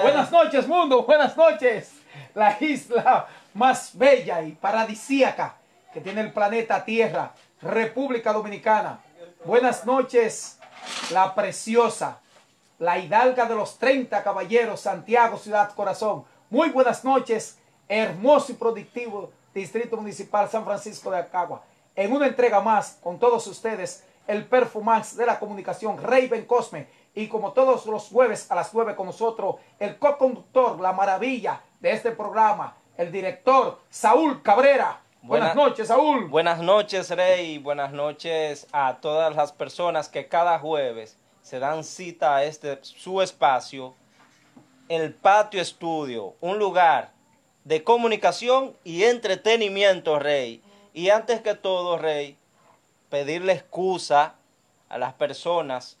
Buenas noches, mundo. Buenas noches. La isla más bella y paradisíaca que tiene el planeta Tierra, República Dominicana. Buenas noches, la preciosa, la hidalga de los 30 caballeros, Santiago, Ciudad Corazón. Muy buenas noches, hermoso y productivo Distrito Municipal San Francisco de Acagua. En una entrega más con todos ustedes, el performance de la comunicación Raven Cosme y como todos los jueves a las 9 con nosotros, el co-conductor, la maravilla de este programa, el director Saúl Cabrera. Buenas, noches, Saúl. Buenas noches, Rey. Buenas noches a todas las personas que cada jueves se dan cita a este su espacio, el Patio Estudio, un lugar de comunicación y entretenimiento, Rey. Y antes que todo, Rey, pedirle excusa a las personas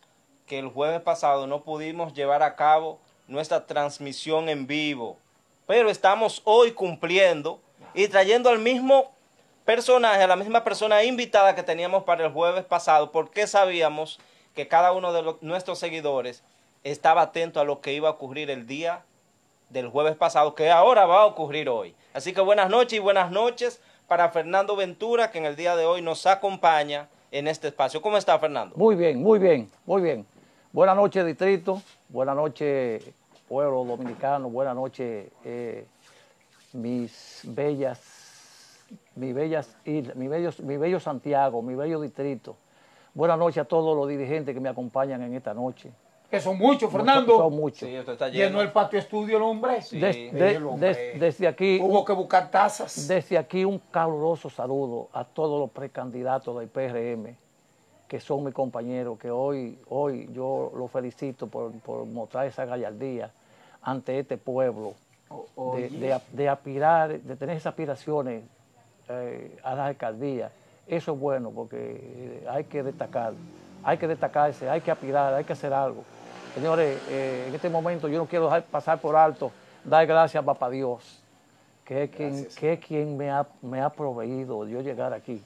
que el jueves pasado no pudimos llevar a cabo nuestra transmisión en vivo. Pero estamos hoy cumpliendo y trayendo al mismo personaje, a la misma persona invitada que teníamos para el jueves pasado, porque sabíamos que cada uno de nuestros seguidores estaba atento a lo que iba a ocurrir el día del jueves pasado, que ahora va a ocurrir hoy. Así que buenas noches y buenas noches para Fernando Ventura, que en el día de hoy nos acompaña en este espacio. ¿Cómo está, Fernando? Muy bien, muy bien, muy bien. Buenas noches, distrito. Buenas noches, pueblo dominicano. Buenas noches, eh, mis bellas, mis bellas islas, mi bello, mi bello Santiago, mi bello distrito. Buenas noches a todos los dirigentes que me acompañan en esta noche. Que son muchos, Fernando. Son muchos. Sí, esto está lleno. Llenó el patio estudio el hombre. Sí. Des- de- el hombre. des- desde aquí, Hubo que buscar tazas. desde aquí un caluroso saludo a todos los precandidatos del PRM, que son mis compañeros, que hoy, hoy yo los felicito por, por mostrar esa gallardía ante este pueblo, de, de- de aspirar, de tener esas aspiraciones eh, a la alcaldía. Eso es bueno porque eh, hay que destacar, hay que destacarse, hay que aspirar, hay que hacer algo. Señores, eh, en este momento yo no quiero dejar pasar por alto, dar gracias a Papá Dios, que es quien, que es quien me, ha, me ha proveído de yo llegar aquí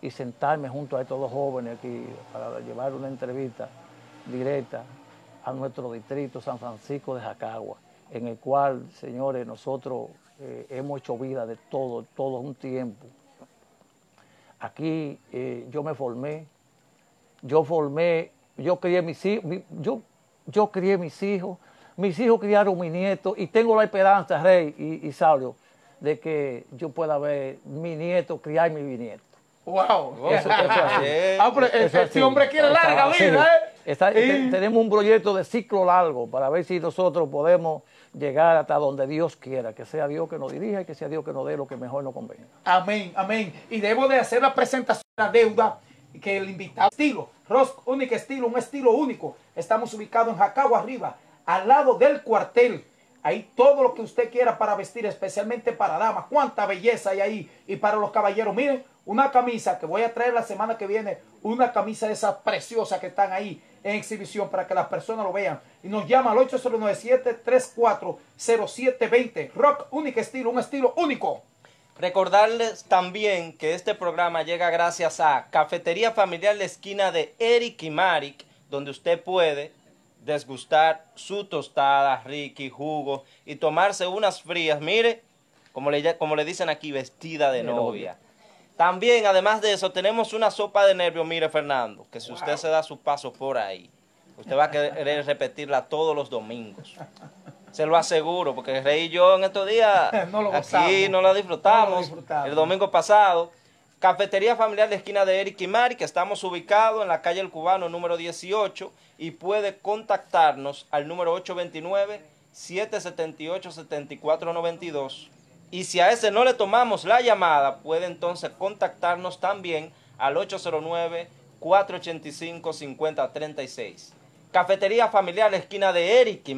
y sentarme junto a estos dos jóvenes aquí para llevar una entrevista directa a nuestro distrito San Francisco de Jacagua, en el cual, señores, nosotros eh, hemos hecho vida de todo, todo un tiempo. Aquí eh, yo me formé, yo formé, yo crié mis hijos, yo, yo crié mis hijos, mis hijos criaron mis nietos y tengo la esperanza, Rey y, y de que yo pueda ver mi nieto criar mi bisnieto. Wow. Eso- eso es así. Ah, pero Eso este, es así. hombre quiere larga vida, ¿eh? Está- tenemos un proyecto de ciclo largo para ver si nosotros podemos llegar hasta donde Dios quiera, que sea Dios que nos dirija y que sea Dios que nos dé lo que mejor nos convenga. Amén, amén. Y debo de hacer la presentación de la deuda que el invitado estilo, Ross único estilo, un estilo único. Estamos ubicados en Jacagua arriba, al lado del cuartel. Ahí todo lo que usted quiera para vestir, especialmente para damas. Cuánta belleza hay ahí. Y para los caballeros, miren, una camisa que voy a traer la semana que viene, una camisa de esas preciosas que están ahí en exhibición para que las personas lo vean. Y nos llama al 8097-340720. Rock único estilo, un estilo único. Recordarles también que este programa llega gracias a Cafetería Familiar La Esquina de Eric y Marik, donde usted puede desgustar su tostada, ricky, jugo y tomarse unas frías, mire, como le, como le dicen aquí, vestida de De novia. novia. También, además de eso, tenemos una sopa de nervios, mire Fernando, que si usted se da su paso por ahí, usted va a querer repetirla todos los domingos. Se lo aseguro, porque Rey y yo en estos días No lo aquí gozamos. no la disfrutamos. No lo disfrutamos. El domingo pasado, Cafetería Familiar de Esquina de Eric y Mari, que estamos ubicados en la calle El Cubano número 18 y puede contactarnos al número 829-778-7492. Y si a ese no le tomamos la llamada, puede entonces contactarnos también al 809-485-5036. Cafetería Familiar La Esquina de Eric y.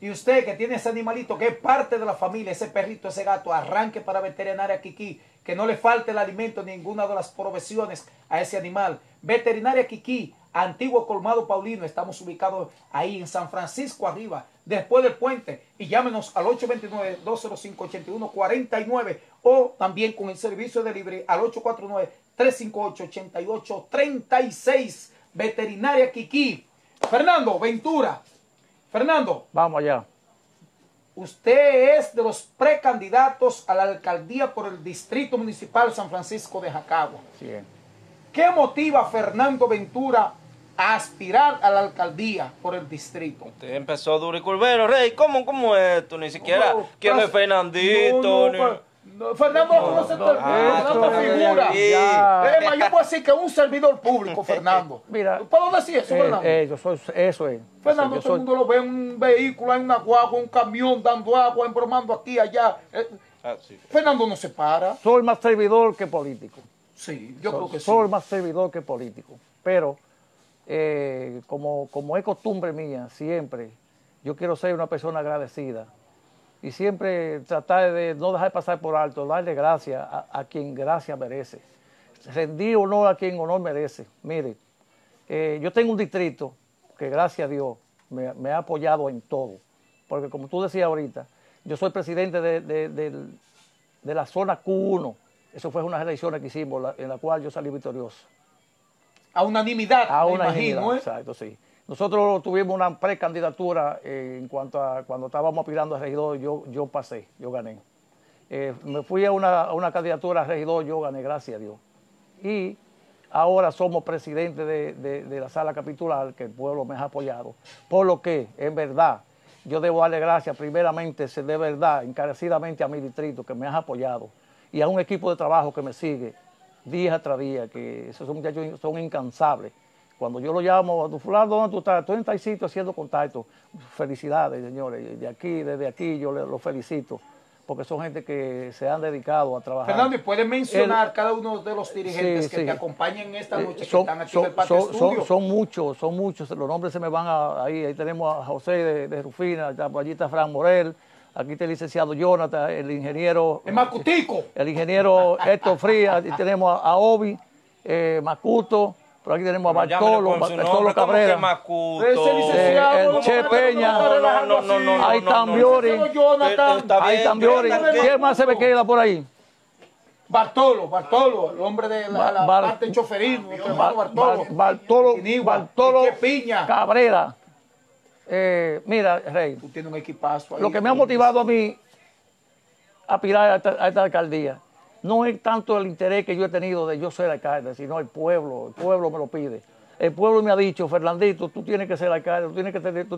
Y usted que tiene ese animalito que es parte de la familia, ese perrito, ese gato, arranque para Veterinaria Kiki, que no le falte el alimento ni ninguna de las provisiones a ese animal. Veterinaria Kiki, antiguo colmado Paulino, estamos ubicados ahí en San Francisco arriba, después del puente, y llámenos al 829-205-8149 o también con el servicio de libre al 849-358-8836. Veterinaria Kiki. Fernando Ventura, Fernando, Vamos allá. Usted es de los precandidatos a la alcaldía por el Distrito Municipal San Francisco de Jacagua. Sí. ¿Qué motiva a Fernando Ventura a aspirar a la alcaldía por el distrito? Usted empezó duro y curvero, Rey. ¿Cómo, cómo es esto? Ni siquiera. No, ¿Quién es Fernandito? No, no, Ni- pa- no, Fernando no no, es- figura. Es más, yo puedo decir que es un servidor público, Fernando. Mira. ¿Puedo decir eso, Eh, Fernando? eh, yo soy, eso es. Fernando, Yo todo el soy- mundo lo ve en un vehículo, en una guagua, un camión dando agua, embromando aquí, allá. Eh, Ah, sí. Fernando no se para. soy más servidor que político. Sí, yo creo que sí. soy más servidor que político. Pero, eh, como, como es costumbre mía, siempre, yo quiero ser una persona agradecida. Y siempre tratar de no dejar pasar por alto, darle gracias a, a quien gracia merece. Rendir honor a quien honor merece. Mire, eh, yo tengo un distrito que gracias a Dios me, me ha apoyado en todo. Porque como tú decías ahorita, yo soy presidente de, de- de la zona Q1. Eso fue unas elecciones que hicimos la- en la cual yo salí victorioso. A unanimidad, A me una imagino, unanimidad, ¿eh? Exacto, sí. Nosotros tuvimos una precandidatura eh, en cuanto a cuando estábamos aspirando a regidor, yo, yo pasé, yo gané. Eh, me fui a una, a una candidatura a regidor, yo gané, gracias a Dios. Y ahora somos presidentes de, de- la sala capitular, que el pueblo me ha apoyado. Por lo que, en verdad, yo debo darle gracias primeramente, de verdad, encarecidamente a mi distrito, que me ha apoyado, y a un equipo de trabajo que me sigue día tras día, que esos muchachos son incansables. Cuando yo lo llamo, fulano, ¿dónde tú estás? Estoy en tal sitio haciendo contacto. Felicidades, señores. De aquí, desde aquí, yo los felicito, porque son gente que se han dedicado a trabajar. Fernando, ¿y puedes mencionar El- cada uno de los dirigentes Sí, que sí. te acompañan esta Eh, noche, que son, están aquí son- en el patio son- son- son muchos, son muchos. Los nombres se me van a- ahí. Ahí tenemos a José de, de Rufina, allí está Fran Morel, aquí está el licenciado Jonathan, el ingeniero. Es Macutico. El ingeniero Héctor Frías, y tenemos a, a Obi, eh, Macuto, por aquí tenemos a Bartolo, Bartolo nombre, ¿cómo que Cabrera. Macuto? Ese licenciado, el ¿cómo Che Peña. está relajando No, no, así? no, no, Ahí no, está. Ambiori. Ahí está Ambiori. Jonathan. ¿Quién más se me queda por ahí? Bartolo, Bartolo, el hombre de la, la Bar- parte choferino, nuestro Bar- hermano Bartolo. Bar- Bartolo, Bartolo Piña. Cabrera. Eh, mira, Rey, Tú tienes un equipazo ahí. lo que me ha motivado a mí a aspirar a esta, a esta alcaldía no es tanto el interés que yo he tenido de yo ser alcalde, sino el pueblo, el pueblo me lo pide. El pueblo me ha dicho, Fernandito, tú tienes que ser alcalde, tú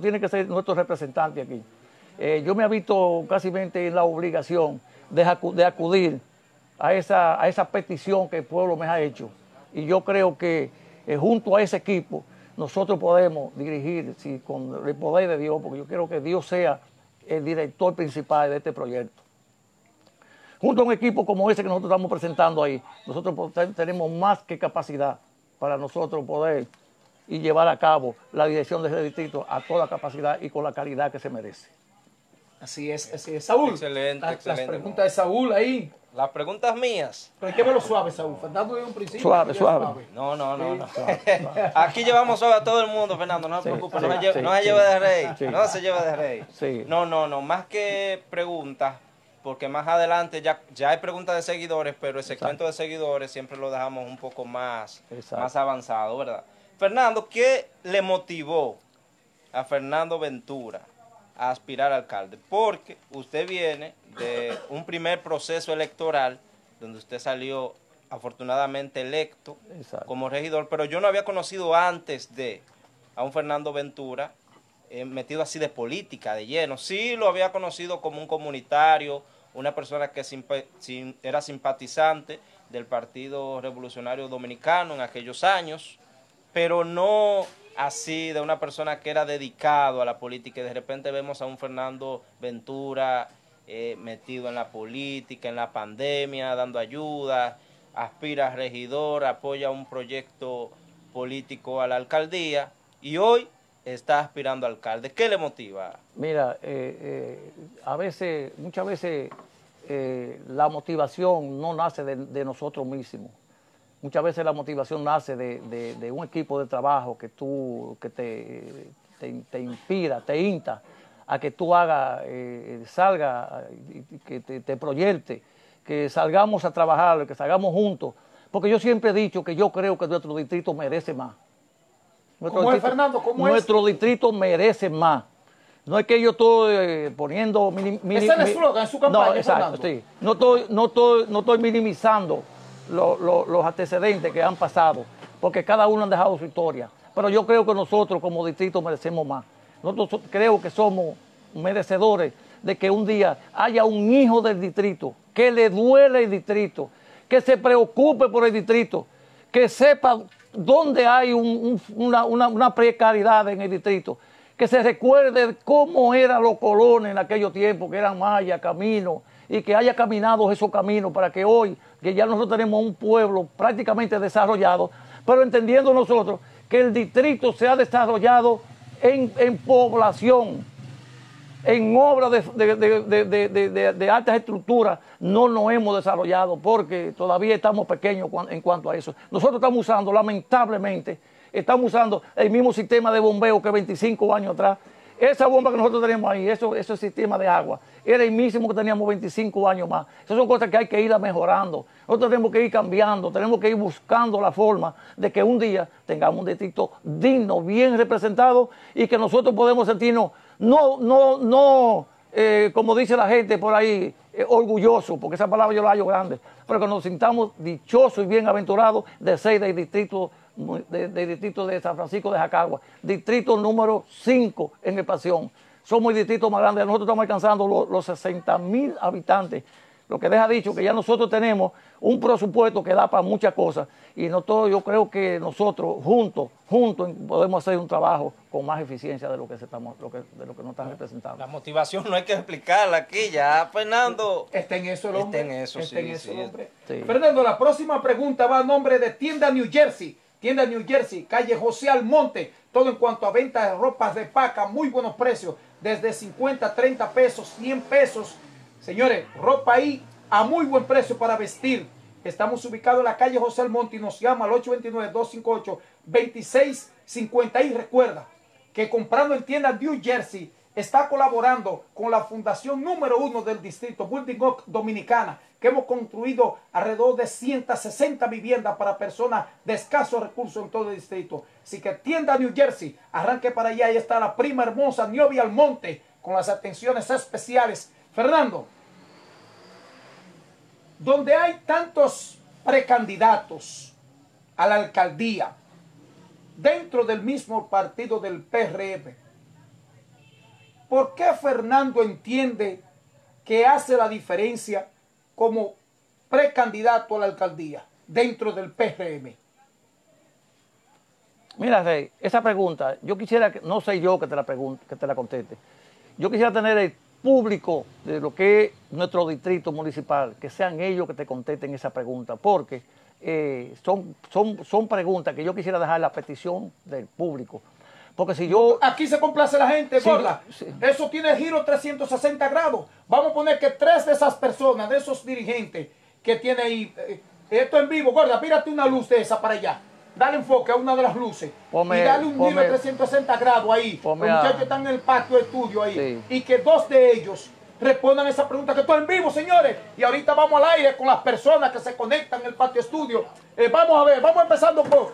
tienes que, que ser nuestro representante aquí. Eh, yo me he visto casi en la obligación de, acu- de acudir a esa, petición que el pueblo me ha hecho. Y yo creo que eh, junto a ese equipo nosotros podemos dirigir sí, con el poder de Dios, porque yo quiero que Dios sea el director principal de este proyecto. Junto a un equipo como ese que nosotros estamos presentando ahí, nosotros tenemos más que capacidad para nosotros poder y llevar a cabo la dirección de ese distrito a toda capacidad y con la calidad que se merece. Así es, así es. Saúl. Excelente, las, excelente, Las preguntas de Saúl ahí. Las preguntas mías. Pero hay que verlo suave, Saúl. Fernando de un principio. Suave, suave. No, no, no, no. Aquí llevamos suave a todo el mundo, Fernando, no se Sí, preocupe, sí, no, se lleve, sí, no se sí. lleve de rey, Sí. no se lleve de rey. Sí. No, no, no, más que preguntas, porque más adelante ya, ya hay preguntas de seguidores, pero el segmento de seguidores siempre lo dejamos un poco más, Exacto. más avanzado, ¿verdad? Fernando, ¿qué le motivó a Fernando Ventura a aspirar a alcalde? Porque usted viene de un primer proceso electoral donde usted salió afortunadamente electo Exacto. como regidor, pero yo no había conocido antes de a un Fernando Ventura eh, metido así de política, de lleno. Sí lo había conocido como un comunitario, una persona que era simpatizante del Partido Revolucionario Dominicano en aquellos años, pero no así de una persona que era dedicado a la política y de repente vemos a un Fernando Ventura eh, metido en la política, en la pandemia, dando ayuda, aspira a regidor, apoya un proyecto político a la alcaldía y hoy está aspirando alcalde. ¿Qué le motiva? Mira, eh, eh, a veces, muchas veces eh, la motivación no nace de, nosotros mismos. Muchas veces la motivación nace de, de- un equipo de trabajo que tú, que te, te, te inspira, te insta a que tú hagas, salga, que te, te proyecte, que salgamos a trabajar, que salgamos juntos. Porque yo siempre he dicho que yo creo que nuestro distrito merece más. Nuestro ¿Cómo es, distrito- Fernando? ¿Cómo es? nuestro distrito merece más. No es que yo estoy eh, poniendo... mini- mini- es el eslogan en su campaña, No, exacto, sí. No estoy, no estoy, no estoy minimizando lo- lo- los antecedentes que han pasado, porque cada uno ha dejado su historia. Pero yo creo que nosotros como distrito merecemos más. Nosotros so- creo que somos merecedores de que un día haya un hijo del distrito, que le duele el distrito, que se preocupe por el distrito, que sepa dónde hay un- un- una, una- una precariedad en el distrito, que se recuerde cómo eran los colones en aquellos tiempos, que eran mayas, caminos, y que haya caminado esos caminos para que hoy, que ya nosotros tenemos un pueblo prácticamente desarrollado, pero entendiendo nosotros que el distrito se ha desarrollado en, en población, en obras de, de- de- de- altas estructuras no nos hemos desarrollado porque todavía estamos pequeños en cuanto a eso. Nosotros estamos usando, lamentablemente, estamos usando el mismo sistema de bombeo que 25 años atrás. Esa bomba que nosotros tenemos ahí, eso, ese sistema de agua, era el mismo que teníamos 25 años más. Esas son cosas que hay que ir mejorando. Nosotros tenemos que ir cambiando, tenemos que ir buscando la forma de que un día tengamos un distrito digno, bien representado y que nosotros podemos sentirnos no, no, no, eh, como dice la gente por ahí, eh, orgulloso, porque esa palabra yo la hallo grande, pero que nos sintamos dichosos y bienaventurados de ser del distrito, de- del distrito de San Francisco de Jacagua, distrito número 5 en expansión. Somos el distrito más grande, nosotros estamos alcanzando los, los 60 mil habitantes, lo que deja dicho que ya nosotros tenemos un presupuesto que da para muchas cosas y nosotros, yo creo que nosotros juntos, juntos podemos hacer un trabajo con más eficiencia de lo que, se estamos, lo que, de lo que nos están representando. La motivación no hay que explicarla aquí, ya Fernando. Está en eso el hombre. Está en eso, Está sí, en eso sí. el hombre. Sí. Fernando, la próxima pregunta va a nombre de Tienda New Jersey. Tienda New Jersey, calle José Almonte. Todo en cuanto a venta de ropas de paca, muy buenos precios. Desde 50, 30 pesos, 100 pesos. Señores, ropa ahí a muy buen precio para vestir. Estamos ubicados en la calle José Almonte y nos llama al 829-258-2650. Y recuerda que comprando en tienda New Jersey está colaborando con la fundación número uno del distrito, Building Up Dominicana, que hemos construido alrededor de 160 viviendas para personas de escasos recursos en todo el distrito. Así que tienda New Jersey, arranque para allá, ahí está la prima hermosa Niobi Almonte con las atenciones especiales. Fernando, donde hay tantos precandidatos a la alcaldía dentro del mismo partido del PRM, ¿por qué Fernando entiende que hace la diferencia como precandidato a la alcaldía dentro del PRM? Mira, Rey, esa pregunta, yo quisiera, que, no sé yo que te la que te la conteste. Yo quisiera tener el público de lo que es nuestro distrito municipal, que sean ellos que te contesten esa pregunta, porque eh, son, son, son preguntas que yo quisiera dejar la petición del público. Porque si yo... Aquí se complace la gente, Sí. Eso tiene giro 360 grados. Vamos a poner que tres de esas personas, de esos dirigentes que tiene ahí, eh, esto en vivo, gorda, mírate una luz de esa para allá. Dale enfoque a una de las luces. Y dale un giro ponme- 360 grados ahí. Los a- muchachos están en el patio de estudio ahí. Sí. Y que dos de ellos respondan esa pregunta que estoy en vivo, señores. Y ahorita vamos al aire con las personas que se conectan en el patio estudio. Eh, vamos a ver, vamos empezando por...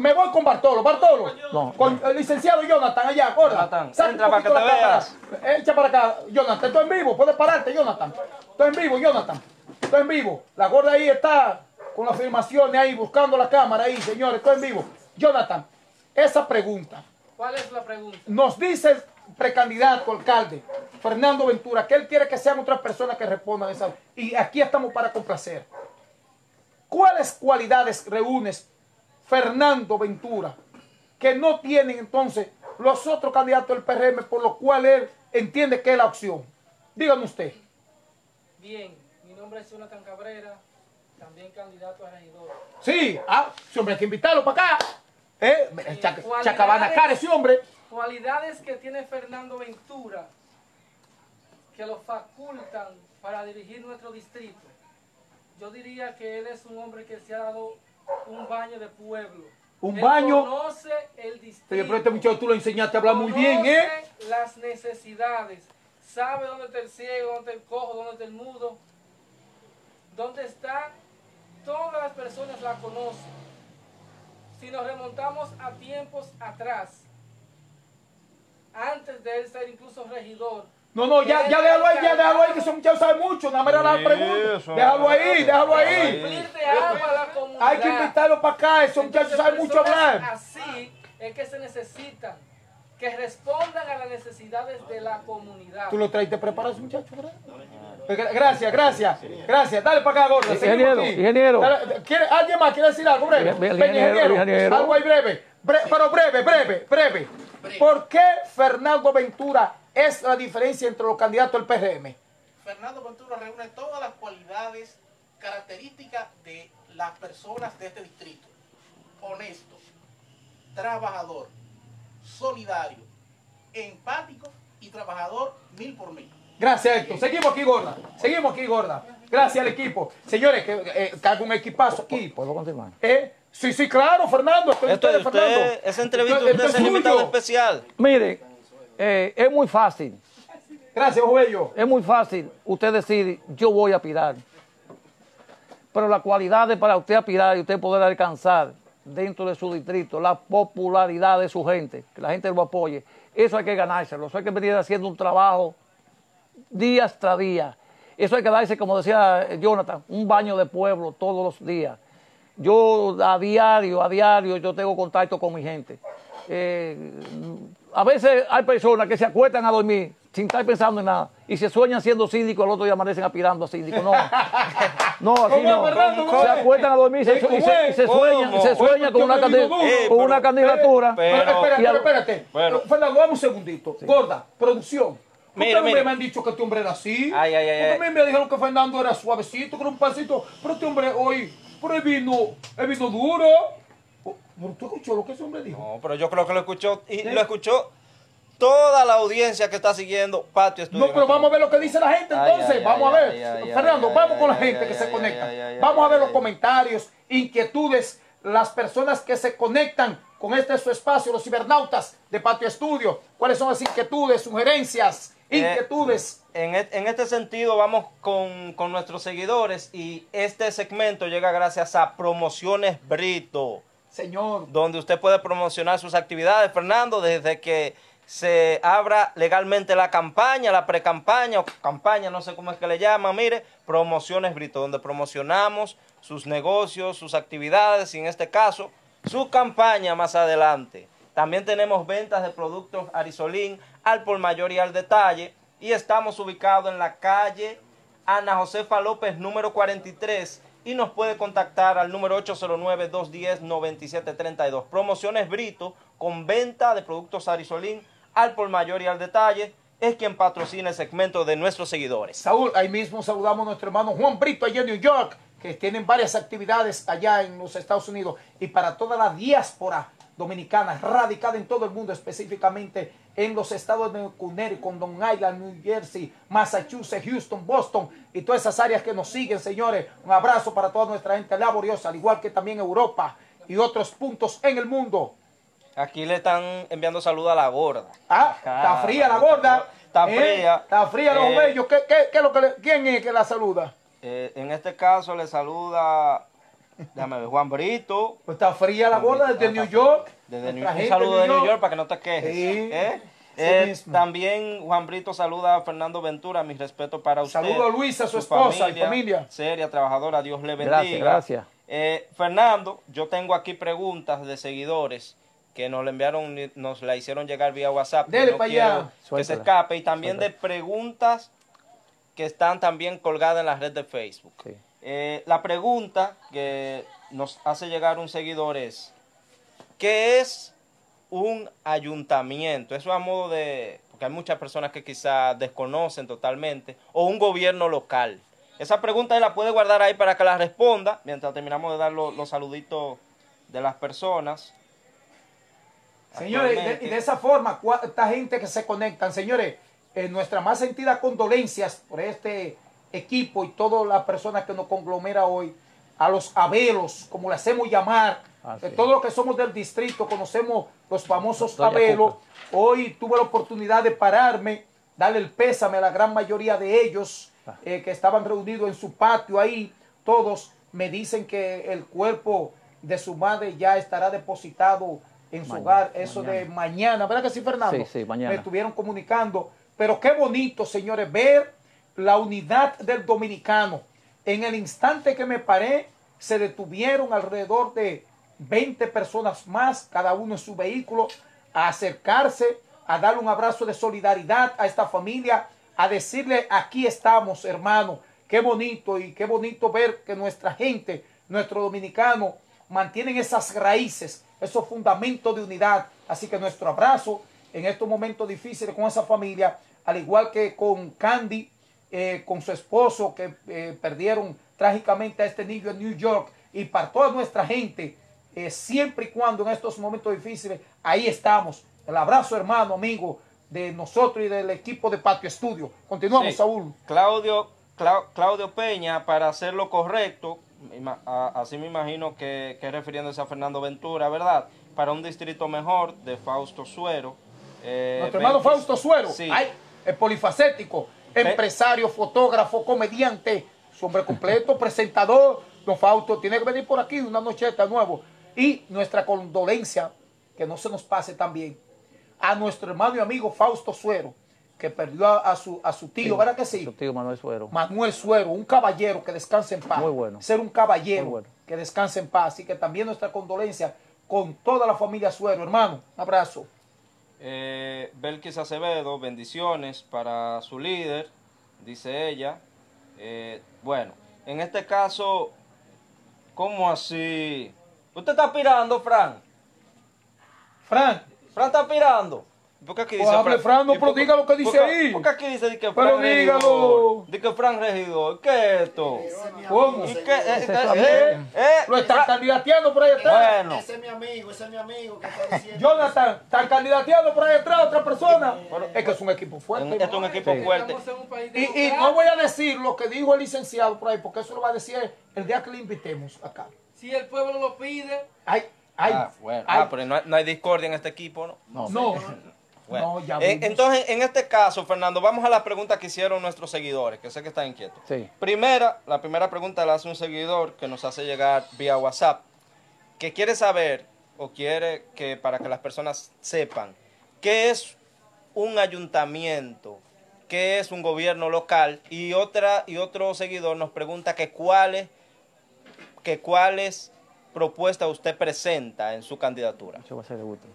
Me voy con Bartolo. Bartolo. No. Con el licenciado Jonathan allá, gorda. Jonathan, entra para que poquito te la cámara. veas. Echa para acá, Jonathan. Estoy en vivo. Puedes pararte, Jonathan. Estoy en vivo, Jonathan. Estoy en vivo. La gorda ahí está con las filmaciones ahí, buscando la cámara ahí, señores. Estoy en vivo. Jonathan, esa pregunta. ¿Cuál es la pregunta? Nos dice el precandidato alcalde, Fernando Ventura, que él quiere que sean otras personas que respondan esa. Y aquí estamos para complacer. ¿Cuáles cualidades reúnes Fernando Ventura que no tienen entonces los otros candidatos del PRM por lo cual él entiende que es la opción? Dígame usted. Bien, mi nombre es Jonathan Cabrera, también candidato a regidor. Sí, ah, ese hombre hay que invitarlo para acá. ¿Eh? Chac- cualidades- Chacabana cara ese hombre. Cualidades que tiene Fernando Ventura que lo facultan para dirigir nuestro distrito. Yo diría que él es un hombre que se ha dado un baño de pueblo. Un Él baño. Conoce el Oye, distrito. pero este muchacho tú lo enseñaste a hablar muy bien, ¿eh? las necesidades. Sabe dónde está el ciego, dónde está el cojo, dónde está el mudo. Dónde está. Todas las personas la conocen. Si nos remontamos a tiempos atrás, antes de él ser incluso regidor. No, no, ya, ya déjalo ahí, ya déjalo ahí, que ese muchacho sabe mucho. Nada más era la pregunta. Déjalo ahí, déjalo ahí. Hay que invitarlo para acá, ese muchacho Entonces, sabe mucho hablar. Así es que se necesitan, que respondan a las necesidades de la comunidad. ¿Tú lo traiste preparado muchacho, verdad? Gra- Gracias, gracias, gracias. Dale para acá, gorda. seguimos Ingeniero, aquí. ingeniero. Dale, ¿quiere- ¿Alguien más quiere decir algo breve? Ingeniero, el ingeniero. Algo ahí breve. Bre- pero breve, breve, breve. ¿Por qué Fernando Ventura es la diferencia entre los candidatos del PRM? Fernando Ventura reúne todas las cualidades características de las personas de este distrito. Honesto, trabajador, solidario, empático y trabajador mil por mil. Gracias, Héctor. Seguimos aquí, gorda. Seguimos aquí, gorda. Gracias al equipo. Señores, que, eh, que haga un equipazo aquí. ¿Puedo continuar? ¿Eh? Sí, sí, claro, Fernando. Estoy Esto Fernando. esa entrevista usted es invitado especial. Mire, eh, es muy fácil, Gracias, Jovello. es muy fácil usted decir, yo voy a aspirar. Pero la cualidad de para usted aspirar y usted poder alcanzar dentro de su distrito la popularidad de su gente, que la gente lo apoye, eso hay que ganárselo, eso hay que venir haciendo un trabajo día tras día. Eso hay que darse, como decía Jonathan, un baño de pueblo todos los días. Yo a diario, a diario, yo tengo contacto con mi gente. Eh, a veces hay personas que se acuestan a dormir sin estar pensando en nada y se sueñan siendo síndicos, al otro día amanecen aspirando a síndico. No, no, así ¿Cómo, no. Se es? acuestan a dormir y se, ¿Cómo y se- y se sueñan, se sueñan con una, Porque candi- yo me digo, con una candidatura. pero- espérate, espérate. Fernando, dame un segundito. Gorda, producción. Ustedes mire. me han dicho que este hombre era así. Ay, ay, ay, Porque ay. a mí me dijeron que Fernando era suavecito, era un pasito. Pero este hombre hoy, pero él vino, él vino duro. Oh, Pero tú escuchó lo que ese hombre dijo. No, pero yo creo que lo escuchó y lo escuchó toda la audiencia que está siguiendo Patio Estudio. No, pero vamos a ver lo que dice la gente entonces. ay, vamos ay, a ver. Fernando, vamos con la gente que se conecta. vamos a ver los comentarios, inquietudes, las personas que se conectan con este su espacio, los cibernautas de Patio Estudio. ¿Cuáles son las inquietudes, sugerencias, Eh, inquietudes? En, e- en este sentido vamos con, con nuestros seguidores y este segmento llega gracias a Promociones Brito, Señor, donde usted puede promocionar sus actividades, Fernando, desde que se abra legalmente la campaña, la pre-campaña o campaña, no sé cómo es que le llaman, mire, Promociones Brito, donde promocionamos sus negocios, sus actividades y en este caso su campaña más adelante. También tenemos ventas de productos Arisolín al por mayor y al detalle y estamos ubicados en la calle Ana Josefa López número 43 y nos puede contactar al número 809-210-9732. Promociones Brito con venta de productos Arisolín al por mayor y al detalle es quien patrocina el segmento de nuestros seguidores. Saúl, ahí mismo saludamos a nuestro hermano Juan Brito allá en New York, que tienen varias actividades allá en los Estados Unidos y para toda la diáspora dominicana radicada en todo el mundo, específicamente en los estados de Connecticut, Long Island, New Jersey, Massachusetts, Houston, Boston y todas esas áreas que nos siguen, señores. Un abrazo para toda nuestra gente laboriosa, al igual que también Europa y otros puntos en el mundo. Aquí le están enviando saludos a la gorda. Ah, está fría la gorda. Está ¿eh? fría. Está fría los Eh, bellos. ¿Qué, qué, qué es lo que le- ¿Quién es que la saluda? Eh, en este caso le saluda, déjame ver, Juan Brito. Pues está fría la gorda desde New York. Desde New- Nuestra un saludo de New York para que no te quejes. Sí, ¿eh? Eh, también Juan Brito saluda a Fernando Ventura, mi respeto para usted. Saludo a Luisa, su esposa y familia. Seria, trabajadora, Dios le bendiga. Gracias, gracias. Eh, Fernando, yo tengo aquí preguntas de seguidores que nos la enviaron, nos la hicieron llegar vía WhatsApp. Dele no pa' quiero allá. Que se escape. Y también de preguntas que están también colgadas en la red de Facebook. Sí. Eh, la pregunta que nos hace llegar un seguidor es, ¿qué es un ayuntamiento? Eso a modo de, porque hay muchas personas que quizás desconocen totalmente, o un gobierno local. Esa pregunta la puede guardar ahí para que la responda, mientras terminamos de dar los, los saluditos de las personas. Señores, y de, Actualmente. y de esa forma, cuánta gente que se conectan. Señores, eh, nuestra más sentida condolencias por este equipo y todas las personas que nos conglomera hoy, a los abelos, como le hacemos llamar, Ah, sí. todos los que somos del distrito, conocemos los famosos Doña abelos. Cuca. Hoy tuve la oportunidad de pararme, darle el pésame a la gran mayoría de ellos Ah. eh, que estaban reunidos en su patio ahí. Todos me dicen que el cuerpo de su madre ya estará depositado en su Mañana, hogar, eso de mañana, ¿verdad que sí, Fernando? Sí, sí, mañana. Me estuvieron comunicando, pero qué bonito, señores, ver la unidad del dominicano. En el instante que me paré, se detuvieron alrededor de 20 personas más, cada uno en su vehículo, a acercarse, a darle un abrazo de solidaridad a esta familia, a decirle, aquí estamos, hermano, qué bonito y qué bonito ver que nuestra gente, nuestro dominicano, mantienen esas raíces, esos fundamentos de unidad. Así que nuestro abrazo en estos momentos difíciles con esa familia, al igual que con Candy, eh, con su esposo que eh, perdieron trágicamente a este niño en New York y para toda nuestra gente, eh, siempre y cuando en estos momentos difíciles, ahí estamos. El abrazo hermano, amigo de nosotros y del equipo de Patio Estudio. Continuamos, Sí. Saúl. Claudio, Clau- Claudio Peña, para hacer lo correcto, así me imagino que, que refiriéndose a Fernando Ventura, ¿verdad? Para un distrito mejor de Fausto Suero. eh, Nuestro hermano 20 Fausto Suero, Sí. ay, es polifacético, empresario, fotógrafo, comediante, su hombre completo, presentador. Don Fausto tiene que venir por aquí una nocheta nuevo. Y nuestra condolencia, que no se nos pase también, a nuestro hermano y amigo Fausto Suero, que perdió a, a su, a su tío, ¿verdad que sí? Su tío Manuel Suero. Manuel Suero, un caballero que descanse en paz. Muy bueno. Ser un caballero Muy bueno. que descanse en paz. Así que también nuestra condolencia con toda la familia Suero, hermano. Un abrazo. Eh, Belkis Acevedo, bendiciones para su líder, dice ella. Eh, bueno, en este caso, ¿cómo así? ¿Usted está aspirando, Fran? Fran, Fran está aspirando. ¿Por qué aquí Pues dice hable, Fran, no, ¿Y pero diga lo que dice ahí. ¿Por qué aquí dice de que Pero Fran dígalo. regidor? De que Fran regidor. ¿Qué es esto? ¿cómo? ¿Y qué? Eh, eh, amigo. eh, eh, Lo están candidateando por ahí atrás. Bueno, Ese es mi amigo, ese es mi amigo que está diciendo. Jonathan, están candidateando por ahí atrás otra persona. es que es un equipo fuerte. esto es un equipo Sí. fuerte. Y, y no voy a decir lo que dijo el licenciado por ahí, porque eso lo va a decir el día que le invitemos acá. Si el pueblo lo pide, Ay, ay, Ah, bueno. ay, Ah, pero no hay, no hay discordia en este equipo, ¿no? No. no, Bueno, no, ya eh, entonces, en este caso, Fernando, vamos a la pregunta que hicieron nuestros seguidores, que sé que están inquietos. Sí. Primera, la primera pregunta la hace un seguidor que nos hace llegar vía WhatsApp, que quiere saber o quiere que para que las personas sepan qué es un ayuntamiento, qué es un gobierno local y otra y otro seguidor nos pregunta que cuáles que cuáles propuestas usted presenta en su candidatura. Eso va a ser de gusto.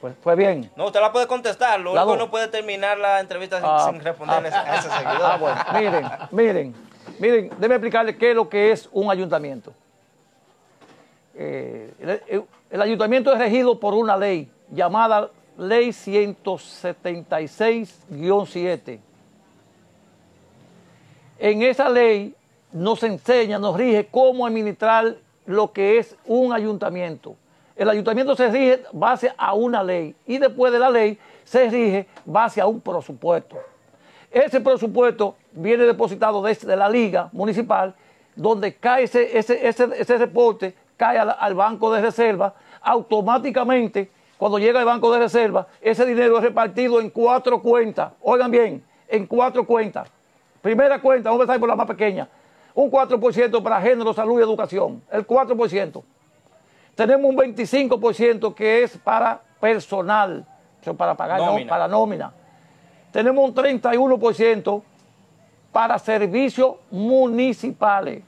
Pues fue bien. No, usted la puede contestar, lo único no puede terminar la entrevista sin, Ah, sin responderle a ese seguidor. Ah, bueno, miren, miren, miren, déjenme explicarles qué es lo que es un ayuntamiento. Eh, el ayuntamiento es regido por una ley llamada Ley 176-7. En esa ley nos enseña, nos rige cómo administrar lo que es un ayuntamiento. El ayuntamiento se rige base a una ley y después de la ley se rige base a un presupuesto. Ese presupuesto viene depositado desde la liga municipal, donde cae ese, ese, ese, ese reporte, cae al, banco de reserva, automáticamente, cuando llega el banco de reserva, ese dinero es repartido en cuatro cuentas. Oigan bien, en cuatro cuentas. Primera cuenta, vamos a empezar por la más pequeña. Un 4% para género, salud y educación. El 4%. Tenemos un 25% que es para personal, o sea, para pagar no- para nómina. Tenemos un 31% para servicios municipales.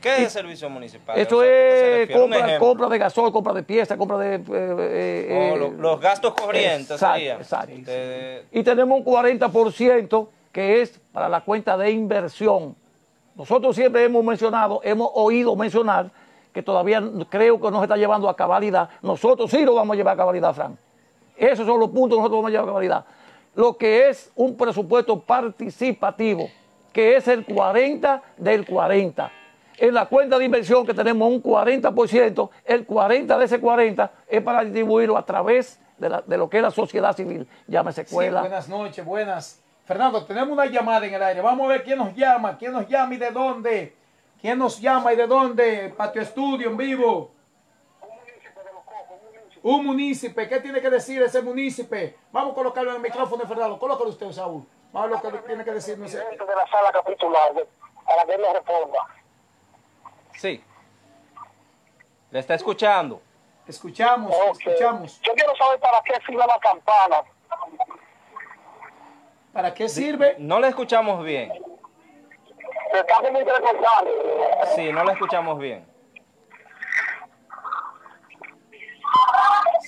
¿Qué es servicio municipal? Eso O sea, ¿a qué se es compra, de gasol, compra de piezas, compra de... eh, eh, lo- los gastos corrientes exacto, Y tenemos un 40% que es para la cuenta de inversión. Nosotros siempre hemos mencionado, hemos oído mencionar que todavía creo que nos está llevando a cabalidad. Nosotros sí lo vamos a llevar a cabalidad, Fran. Esos son los puntos que nosotros vamos a llevar a cabalidad. Lo que es un presupuesto participativo, que es el 40 del 40. En la cuenta de inversión que tenemos un 40%, el 40 de ese 40 es para distribuirlo a través de, la- de lo que es la sociedad civil, llámese Sí, escuela. buenas noches, buenas. Fernando, tenemos una llamada en el aire. Vamos a ver quién nos llama, quién nos llama y de dónde. ¿Quién nos llama y de dónde? Patio Estudio en vivo. Un munícipe. ¿Qué tiene que decir ese munícipe? Vamos a colocarlo en el micrófono de Fernando. Colócalo usted, Saúl. Vamos a ver lo que tiene que decir. ese- de la sala capitular para que él responda. Sí. Le está escuchando. Escuchamos, escuchamos. Yo quiero saber para qué sirve la campana. ¿Para qué sirve? No le escuchamos bien. Se está como intercortando. Sí, no le escuchamos bien.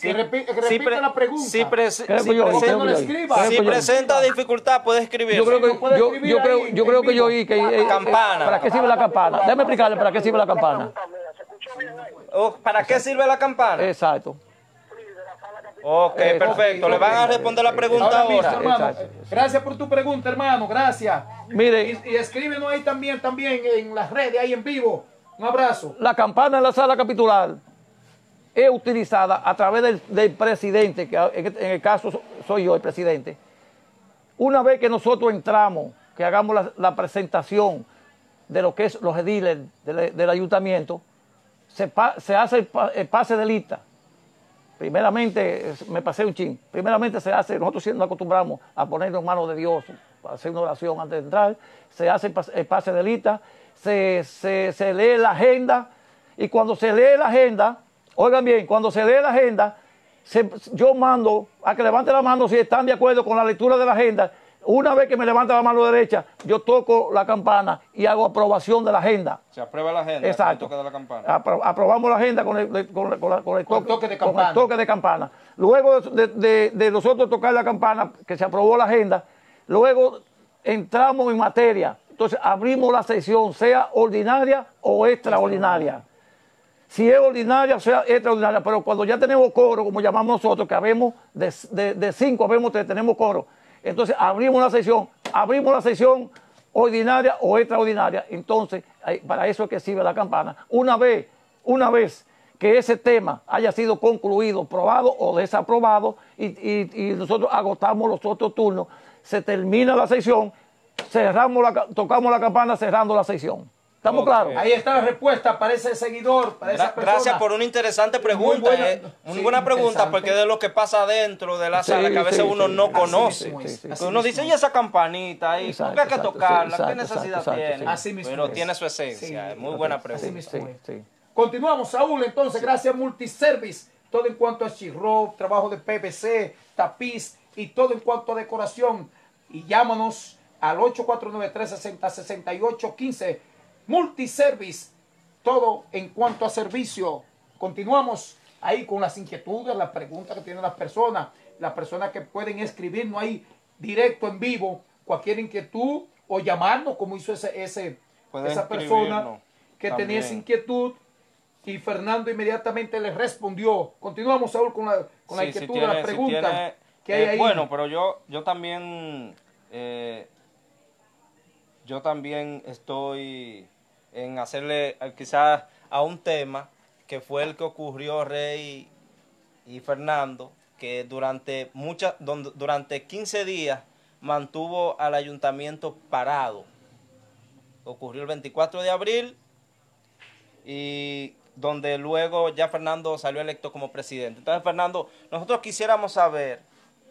Que repi- que repita pre- la pregunta. Si, prese- presen- no presenta dificultad, puede escribir. Yo creo que yo, creo, yo que yo oí que eh, eh, Campana. ¿Para qué sirve la campana? Déjame explicarle para qué sirve la campana. Oh, ¿Para qué sirve la campana? Exacto. Ok, Eh, perfecto. Le van a responder la pregunta Ahora mismo, ahora. hermano. Exacto. Gracias por tu pregunta, hermano. Gracias. Mire, Y, y escríbenos ahí también, también en las redes, ahí en vivo. Un abrazo. la campana en la sala capitular es utilizada a través del, del presidente, que en, en el caso so- soy yo el presidente. Una vez que nosotros entramos, que hagamos la, la presentación de lo que es los ediles del, del ayuntamiento, se, pa- se hace el, pa- el pase de lista. Primeramente, me pasé un chin. Primeramente se hace, nosotros siempre nos acostumbramos a ponernos en manos de Dios, a hacer una oración antes de entrar. Se hace el pas- el pase de lista, se, se- lee la agenda y cuando se lee la agenda, oigan bien, cuando se lee la agenda, yo mando a que levante la mano si están de acuerdo con la lectura de la agenda. Una vez que me levanta la mano derecha, yo toco la campana y hago aprobación de la agenda. Se aprueba la agenda. Exacto. el toque de la campana. Apro- aprobamos la agenda con el, con con con Con toque, toque de con campana. toque de campana. Luego de, de- de nosotros tocar la campana, que se aprobó la agenda, luego entramos en materia. Entonces abrimos la sesión, sea ordinaria o extraordinaria. Si es ordinaria, o sea extraordinaria, pero cuando ya tenemos coro, como llamamos nosotros, que habemos de, de, de cinco, habemos tres, tenemos coro. Entonces abrimos la sesión, abrimos la sesión ordinaria o extraordinaria. Entonces, para eso es que sirve la campana. Una vez, una vez que ese tema haya sido concluido, probado o desaprobado, y, y- nosotros agotamos los otros turnos, se termina la sesión, cerramos la, ca- tocamos la campana cerrando la sesión. ¿Estamos claros? Ahí está la respuesta para ese seguidor, para esa Gra- persona. Gracias por una interesante pregunta. buena- eh. Muy sí, buena pregunta interesante. porque es de lo que pasa dentro de la Sí, sala que a veces sí, uno sí. no Así conoce. mismo uno dice, mismo y esa campanita ahí, ¿por Exacto, qué hay que exacto, tocarla? ¿Qué exacto, necesidad exacto, tiene? sí. Así mismo Pero es. tiene su esencia. Sí, Muy buena así pregunta. mismo Sí, es. sí. Continuamos, Saúl, entonces, gracias a Multiservice, todo en cuanto a chirro, trabajo de PVC, tapiz y todo en cuanto a decoración. Y llámanos al 849-360-6815. Multiservice, todo en cuanto a servicio. Continuamos ahí con las inquietudes, las preguntas que tienen las personas, las personas que pueden escribirnos ahí directo en vivo, cualquier inquietud o llamarnos como hizo ese, ese esa persona que tenía esa inquietud y Fernando inmediatamente le respondió. Continuamos, Saúl, con la, con la Sí, inquietud tiene- de la sí pregunta tiene- que hay eh, ahí. Bueno, pero yo, yo también, eh, yo también estoy en hacerle eh, quizás a un tema que fue el que ocurrió Rey y Fernando, que durante muchas, durante 15 días mantuvo al ayuntamiento parado. Ocurrió el 24 de abril y donde luego ya Fernando salió electo como presidente. Entonces, Fernando, nosotros quisiéramos saber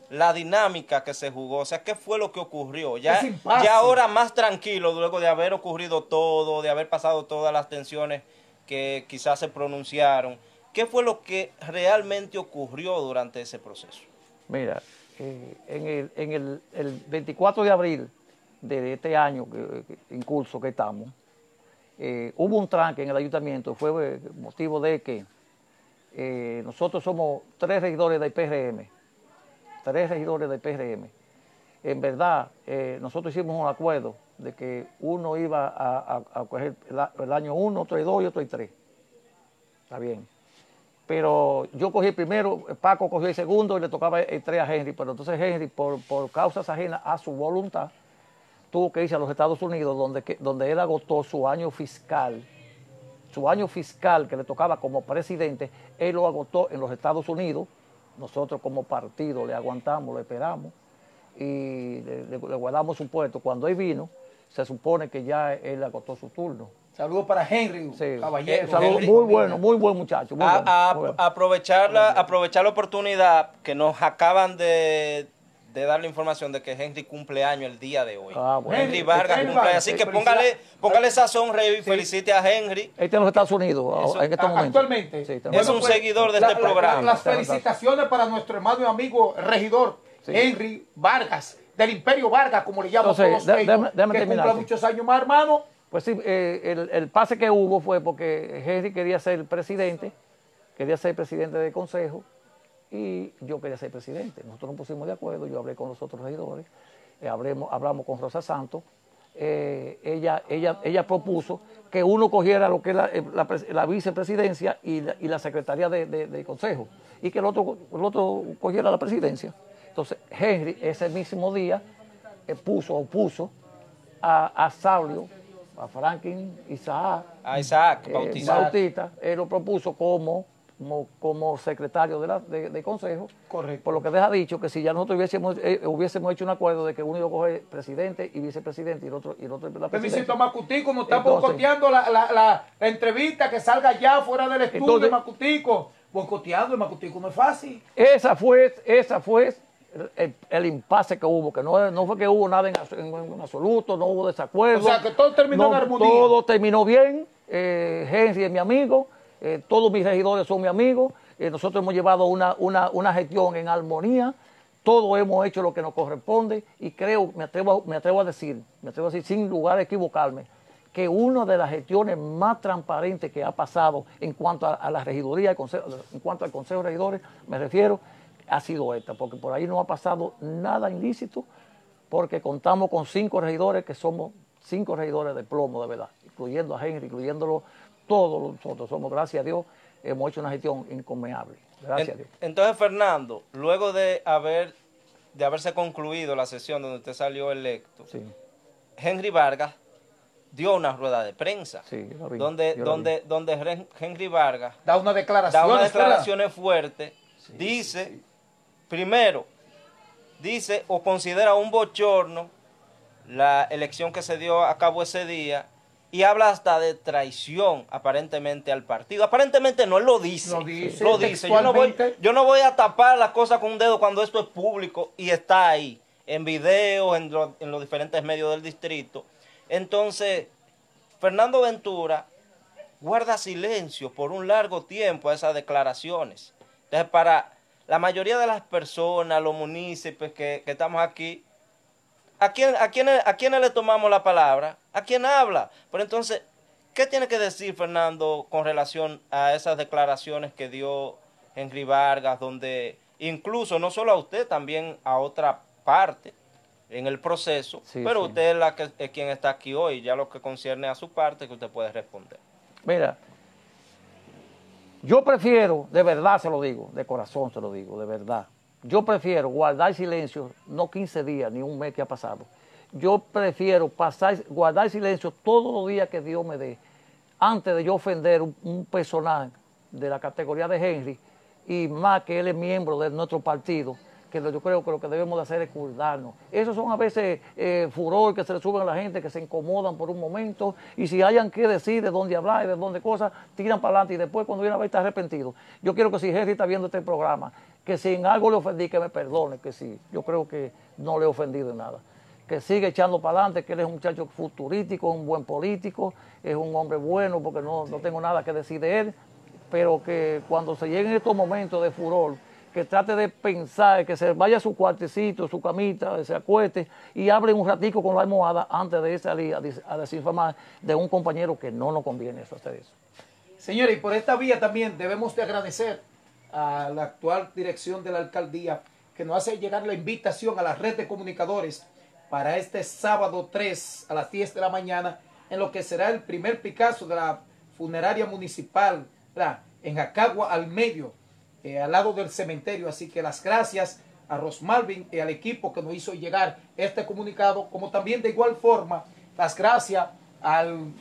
la dinámica que se jugó, o sea, qué fue lo que ocurrió. Ya, ya ahora más tranquilo, luego de haber ocurrido todo, de haber pasado todas las tensiones que quizás se pronunciaron, ¿qué fue lo que realmente ocurrió durante ese proceso? Mira, eh, en, el, en el, el 24 de abril de este año que, en curso que estamos, eh, hubo un tranque en el ayuntamiento, fue motivo de que eh, nosotros somos tres regidores del PRM, tres regidores del PRM. En verdad, eh, nosotros hicimos un acuerdo de que uno iba a, coger el, el año uno, otro y dos y otro y tres. Está bien pero yo cogí el primero, Paco cogió el segundo y le tocaba el tres a Henry, pero entonces Henry, por, por causas ajenas a su voluntad, tuvo que irse a los Estados Unidos, donde, donde él agotó su año fiscal, su año fiscal que le tocaba como presidente, él lo agotó en los Estados Unidos, nosotros como partido le aguantamos, le esperamos y le, le- le guardamos su puesto. Cuando él vino, se supone que ya él agotó su turno. Saludos para Henry, Sí. caballero. Eh, salud, Henry muy bueno, muy buen muchacho. muy A- bueno, a- muy bueno. aprovechar, la, aprovechar la oportunidad que nos acaban de, de dar la información de que Henry cumple año el día de hoy. Ah, bueno. Henry Henry, Vargas Henry cumple año. Vargas, Así que póngale, póngale sazón, Rey, y felicite a Henry. Él está en los Estados Unidos Eso- en estos A- momentos. Actualmente. Sí, Es un seguidor de la- este la- programa. Las felicitaciones para nuestro hermano y amigo regidor Sí. Henry Vargas, del Imperio Vargas, como le llaman todos dé- ellos, que cumpla muchos años más, hermano. Pues sí, eh, el, el pase que hubo fue porque Henry quería ser presidente, quería ser presidente del consejo y yo quería ser presidente. Nosotros nos pusimos de acuerdo, yo hablé con los otros regidores, eh, hablemos- hablamos con Rosa Santos, eh, ella, ella, ella propuso que uno cogiera lo que es la, eh, la pres- la vicepresidencia y la, y la secretaría de, de- del consejo y que el otro, el otro cogiera la presidencia. Entonces Henry ese mismo día eh, puso o puso a, a Saulio, a Franklin Isaac, A Isaac Bautista. Bautista, él lo propuso como, como, como secretario de, la, de, de consejo. Correcto. Por lo que deja dicho que si ya nosotros hubiésemos, eh, hubiésemos hecho un acuerdo de que uno iba a coger presidente y vicepresidente y el otro, y el otro la Felicito Macutico, nos está boicoteando la, la, la, entrevista que salga ya fuera del estudio, Entonces- Macutico. Boicoteando, Macutico no es fácil. Esa fue, esa fue el, el- el impasse que hubo, que no, no fue que hubo nada en, abs- en- en absoluto, no hubo desacuerdo. O sea, que todo terminó en armonía. Todo terminó bien. Eh, Henry es mi amigo, eh, todos mis regidores son mi amigos. eh, nosotros hemos llevado una, una, una gestión en armonía. Todos hemos hecho lo que nos corresponde y creo, me atrevo, me atrevo a decir, me atrevo a decir sin lugar a equivocarme, que una de las gestiones más transparentes que ha pasado en cuanto a, a la regiduría, en cuanto al Consejo de Regidores, me refiero, ha sido esta, porque por ahí no ha pasado nada ilícito, porque contamos con cinco regidores que somos cinco regidores de plomo, de verdad, incluyendo a Henry, incluyéndolo todos nosotros. Somos, gracias a Dios, hemos hecho una gestión inconmenable. Gracias a Dios. entonces, Fernando, luego de haber de haberse concluido la sesión donde usted salió electo, Sí, Henry Vargas dio una rueda de prensa sí, yo la vi, donde, yo la vi. donde, donde Henry Vargas Da una declaración. da unas declaraciones fuertes, dice, primero, dice o considera un bochorno la elección que se dio a cabo ese día y habla hasta de traición aparentemente al partido. Aparentemente no, él lo dice. Lo dice Lo dice. Yo no, voy, textualmente. yo no voy a tapar las cosas con un dedo cuando esto es público y está ahí, en video, en, lo- en los diferentes medios del distrito. Entonces, Fernando Ventura guarda silencio por un largo tiempo a esas declaraciones. Entonces, para la mayoría de las personas, los municipios que, que estamos aquí, ¿a quién, a, quién, ¿a quiénes le tomamos la palabra? ¿A quién habla? Pero entonces, ¿qué tiene que decir Fernando con relación a esas declaraciones que dio Henry Vargas, donde incluso no solo a usted, también a otra parte en el proceso, Sí, pero sí. usted es, la que, es quien está aquí hoy, ya lo que concierne a su parte, que usted puede responder. Mira, yo prefiero, de verdad se lo digo, de corazón se lo digo, de verdad. Yo prefiero guardar silencio, no 15 días ni un mes que ha pasado. Yo prefiero pasar, guardar silencio todos los días que Dios me dé, antes de yo ofender un, un de la categoría de Henry, y más que él es miembro de nuestro partido, que yo creo que lo que debemos de hacer es cuidarnos. Esos son a veces eh, furor que se le suben a la gente, que se incomodan por un momento, y si hayan que decir de dónde hablar y de dónde cosas, tiran para adelante y después cuando viene a ver está arrepentido. Yo quiero que si Henry está viendo este programa, que si en algo le ofendí, que me perdone, que sí, yo creo que no le he ofendido en nada. Que sigue echando para adelante, que él es un muchacho futurístico, un buen político, es un hombre bueno, porque no, no tengo nada que decir de él, pero que cuando se lleguen estos momentos de furor, que trate de pensar, que se vaya a su cuartecito, su camita, se acueste y hable un ratico con la almohada antes de salir a, desinformar de un compañero que no nos conviene hacer eso. Señores, y por esta vía también debemos de agradecer a la actual dirección de la alcaldía que nos hace llegar la invitación a la red de comunicadores para este sábado 3 a las 10 de la mañana en lo que será el primer Picasso de la funeraria municipal en Jacagua al medio, eh, al lado del cementerio. Así que las gracias a Rosmalvin y al equipo que nos hizo llegar este comunicado, como también de igual forma las gracias al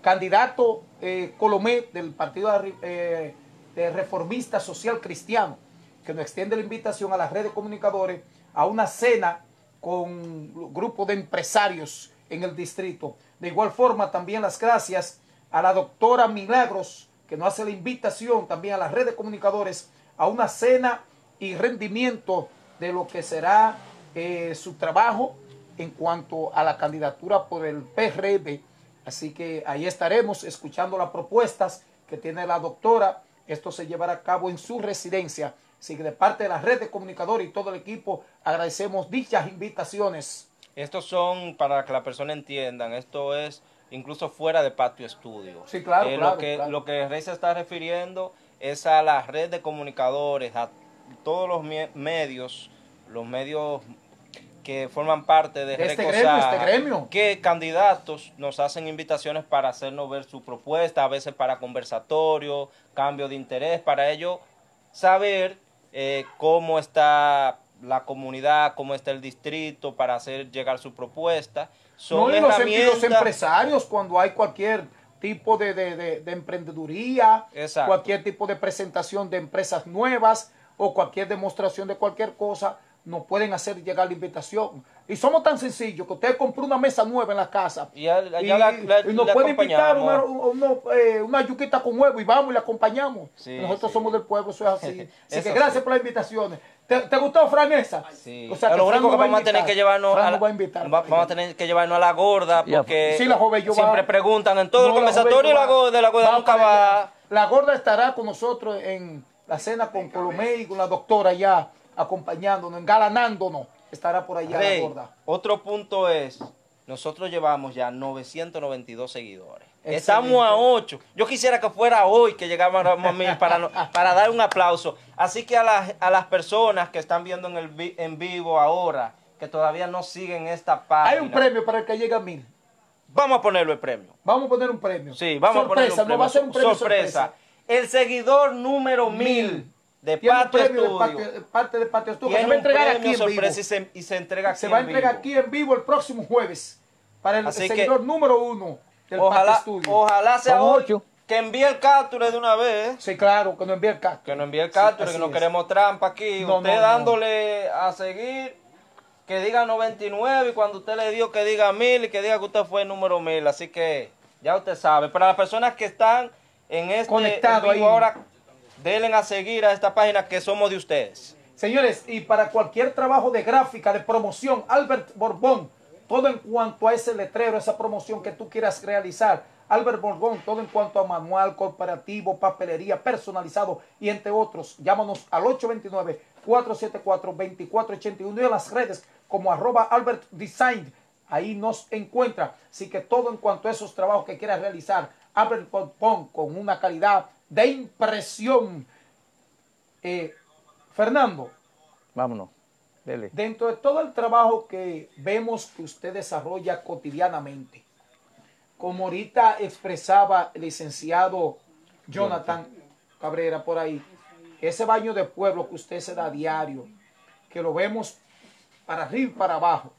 candidato eh, Colomé del Partido eh, de Reformista Social Cristiano, que nos extiende la invitación a la red de comunicadores a una cena con grupo de empresarios en el distrito. De igual forma, también las gracias a la doctora Milagros, que nos hace la invitación también a la red de comunicadores a una cena y rendimiento de lo que será eh, su trabajo en cuanto a la candidatura por el PRD. Así que ahí estaremos escuchando las propuestas que tiene la doctora. Esto se llevará a cabo en su residencia. Así que de parte de la red de comunicadores y todo el equipo agradecemos dichas invitaciones. Estos son, para que la persona entiendan, esto es incluso fuera de patio estudio. Sí, claro, Eh, claro, Lo que, claro. lo que Rey se está refiriendo es a la red de comunicadores, a todos los medios, los medios que forman parte de, De este gremio, este gremio. que candidatos nos hacen invitaciones para hacernos ver su propuesta, a veces para conversatorio, cambio de interés, para ello saber eh, cómo está la comunidad, cómo está el distrito, para hacer llegar su propuesta. Son No, y los, em- los empresarios, cuando hay cualquier tipo de, de- de- de emprendeduría, Exacto. cualquier tipo de presentación de empresas nuevas o cualquier demostración de cualquier cosa, nos pueden hacer llegar la invitación. Y somos tan sencillos que usted compró una mesa nueva en la casa Y la- la- nos puede invitar una, eh, una yuquita con huevo y vamos y le acompañamos. Sí, Nosotros sí. somos del pueblo, eso es así. Así que sí. gracias por las invitaciones. ¿Te, te gustó, Fran, esa? Sí. O sea, lo único que va vamos a tener que llevarnos a la, va a invitar. va- vamos a tener que llevarnos a la gorda porque Sí, la joven yo siempre va- preguntan en todo No, el la conversatorio la va- gorda, la gorda nunca va. La gorda estará con nosotros en la cena con Colomé y con la doctora ya acompañándonos, engalanándonos. Estará por allá Rey, la gorda. otro punto es, nosotros llevamos ya 992 seguidores. Excelente. Estamos a 8. Yo quisiera que fuera hoy que llegáramos a mil para, no- para dar un aplauso. Así que a las, a las personas que están viendo en, el vi- en vivo ahora, que todavía no siguen esta página, Hay un premio para el que llegue a mil. vamos a ponerlo el premio. Vamos a poner un premio. Sí, vamos sorpresa, a poner un no va a ser un premio sorpresa. sorpresa. El seguidor número mil de Patio Estudio de parte de Patio Estudio. Se va a entregar aquí en vivo. y se, y se entrega aquí Se va a en entregar aquí en vivo el próximo jueves para el que- seguidor número uno del Ojalá, ojalá sea Son hoy ocho. que envíe el capture de una vez. Sí, claro, que nos envíe el cactus. Que no envíe el Sí, capture, así que no es. queremos trampa aquí. No, usted no, no. dándole a seguir, que diga 99 y cuando usted le dio que diga 1000 y que diga que usted fue el número 1000. Así que ya usted sabe. Para las personas que están en este Conectado en vivo ahí. ahora, denle a seguir a esta página que somos de ustedes. Señores, y para cualquier trabajo de gráfica, de promoción, Albert Borbón, todo en cuanto a ese letrero, esa promoción que tú quieras realizar. Albert Borbón, todo en cuanto a manual, corporativo, papelería, personalizado y entre otros. Llámanos al 829-474-2481 y a las redes como arroba Albert Design. Ahí nos encuentra. Así que todo en cuanto a esos trabajos que quieras realizar, Albert Borbón con una calidad de impresión. Eh, Fernando, Vámonos. Dele. dentro de todo el trabajo que vemos que usted desarrolla cotidianamente, como ahorita expresaba el licenciado Jonathan Cabrera por ahí, ese baño de pueblo que usted se da a diario, que lo vemos para arriba y para abajo,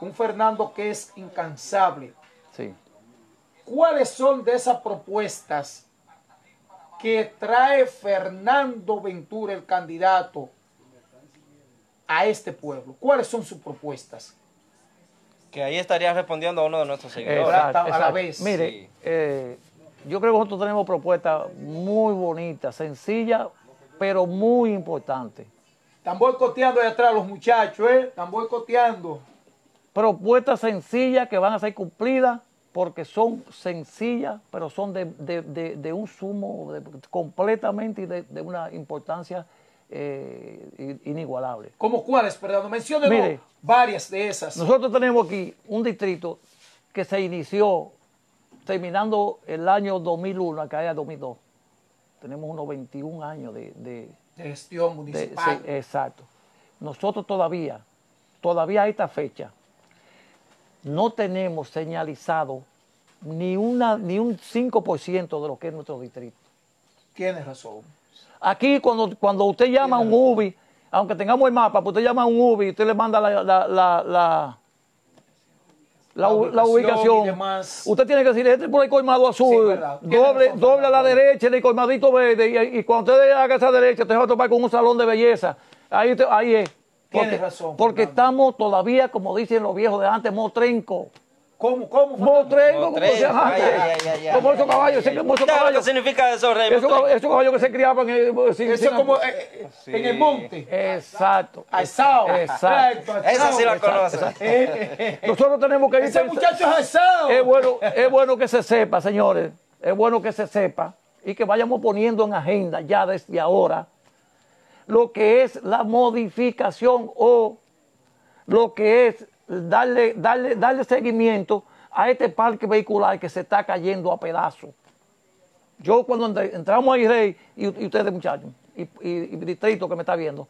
un Fernando que es incansable, Sí. ¿cuáles son de esas propuestas que trae Fernando Ventura, el candidato, a este pueblo? ¿Cuáles son sus propuestas? Que ahí estaría respondiendo a uno de nuestros seguidores. Exacto. a la vez. Mire, Sí. eh, yo creo que nosotros tenemos propuestas muy bonitas, sencillas, pero muy importantes. Están boicoteando de atrás los muchachos, ¿eh? Están boicoteando. Propuestas sencillas que van a ser cumplidas porque son sencillas, pero son de, de- de- de un sumo de- completamente y de, de una importancia eh, inigualable. ¿Cómo cuáles, perdón? Menciónenos varias de esas. Nosotros tenemos aquí un distrito que se inició terminando el año 2001, acá era 2002. Tenemos unos 21 años de- de, de gestión municipal. exacto. Nosotros todavía, todavía a esta fecha, no tenemos señalizado ni, una, ni un 5% de lo que es nuestro distrito. Tienes razón. Aquí cuando, cuando usted llama a un UBI, aunque tengamos el mapa, pues usted llama a un UBI y usted le manda la, la, la, la, la u- la ubicación demás. Usted tiene que decir, este es por el colmado azul, doble, doble a la derecha en el colmadito verde, y, y cuando usted haga esa derecha, usted va a topar con un salón de belleza. Ahí, te- ahí es. Porque, razón, porque Fernando. estamos todavía, como dicen los viejos de antes, motrenco. ¿Cómo, cómo? Motrengo, como ay, ay, Como esos caballos, ay, ese- como esos ¿Sabes lo que caballos. significa eso, Rey? Esos cab- esos caballos que se criaban eh, Eso sin- como eh, Sí. en el monte. Exacto. Asado. Exacto. Esa sí la conoce. Eh. Nosotros tenemos que ir Ese muchacho es asado. Es bueno, es bueno que se sepa, señores, es bueno que se sepa y que vayamos poniendo en agenda ya desde ahora lo que es la modificación o lo que es darle, darle, darle seguimiento a este parque vehicular que se está cayendo a pedazos. Yo cuando entramos ahí, Rey, y, ustedes muchachos, y, distrito que me está viendo,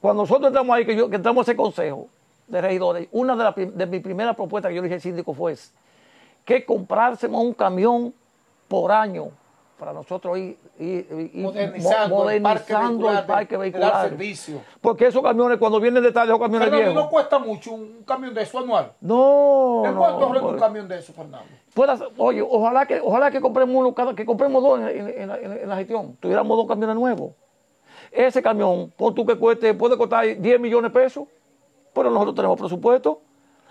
cuando nosotros entramos ahí, que, yo, que entramos a ese consejo de regidores, una de, las de mis primeras propuestas que yo le dije al síndico fue que comprásemos un camión por año para nosotros ir, ir- ir- ir Modernizando mo- el parque modernizando el vehicular, parque vehicular. servicio. Porque esos camiones, cuando vienen de tarde, esos camiones Fernando, ¿y viejos. no cuesta mucho un, camión de eso anual. No, ¿En no, cuánto arregla un pues, camión de eso, Fernando? pueda ser- oye, ojalá que, ojalá que compremos uno, que compremos dos en, en- en la- en- en la gestión. Tuviéramos dos camiones nuevos. Ese camión, pon tú que cueste, puede costar 10 millones de pesos, pero nosotros tenemos presupuesto.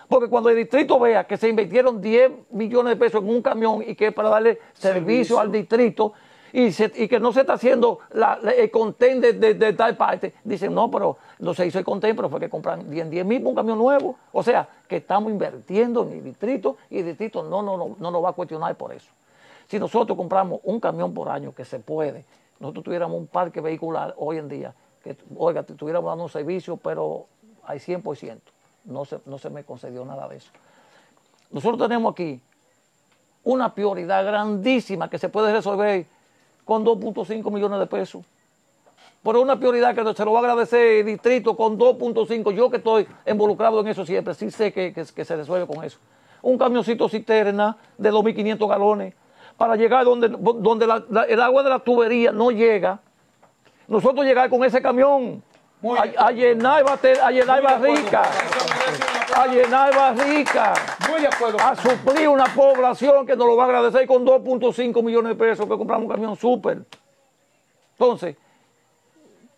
Porque cuando el distrito vea que se invirtieron 10 millones de pesos en un camión y que es para darle servicio, al distrito y, se- y que no se está haciendo la- la- el contén de, de- de tal parte, dicen, no, pero no se hizo el contén, pero fue que compran 10, 10 mil por un camión nuevo. O sea, que estamos invirtiendo en el distrito y el distrito no, no, no, no nos va a cuestionar por eso. Si nosotros compramos un camión por año, que se puede, nosotros tuviéramos un parque vehicular hoy en día, que, oiga, te estuviéramos dando un servicio, pero al 100%. No se, no se me concedió nada de eso. Nosotros tenemos aquí una prioridad grandísima que se puede resolver con 2.5 millones de pesos. Pero una prioridad que se lo va a agradecer el distrito con 2.5. Yo que estoy involucrado en eso siempre, sí sé que, que- que se resuelve con eso. Un camioncito cisterna de 2.500 galones para llegar donde, donde la- la- el agua de la tubería no llega. Nosotros llegar con ese camión a, a llenar, a llenar de acuerdo, barrica, Fernando. A llenar barrica, Muy de acuerdo. a suplir una población que nos lo va a agradecer con 2.5 millones de pesos que compramos un camión súper. Entonces,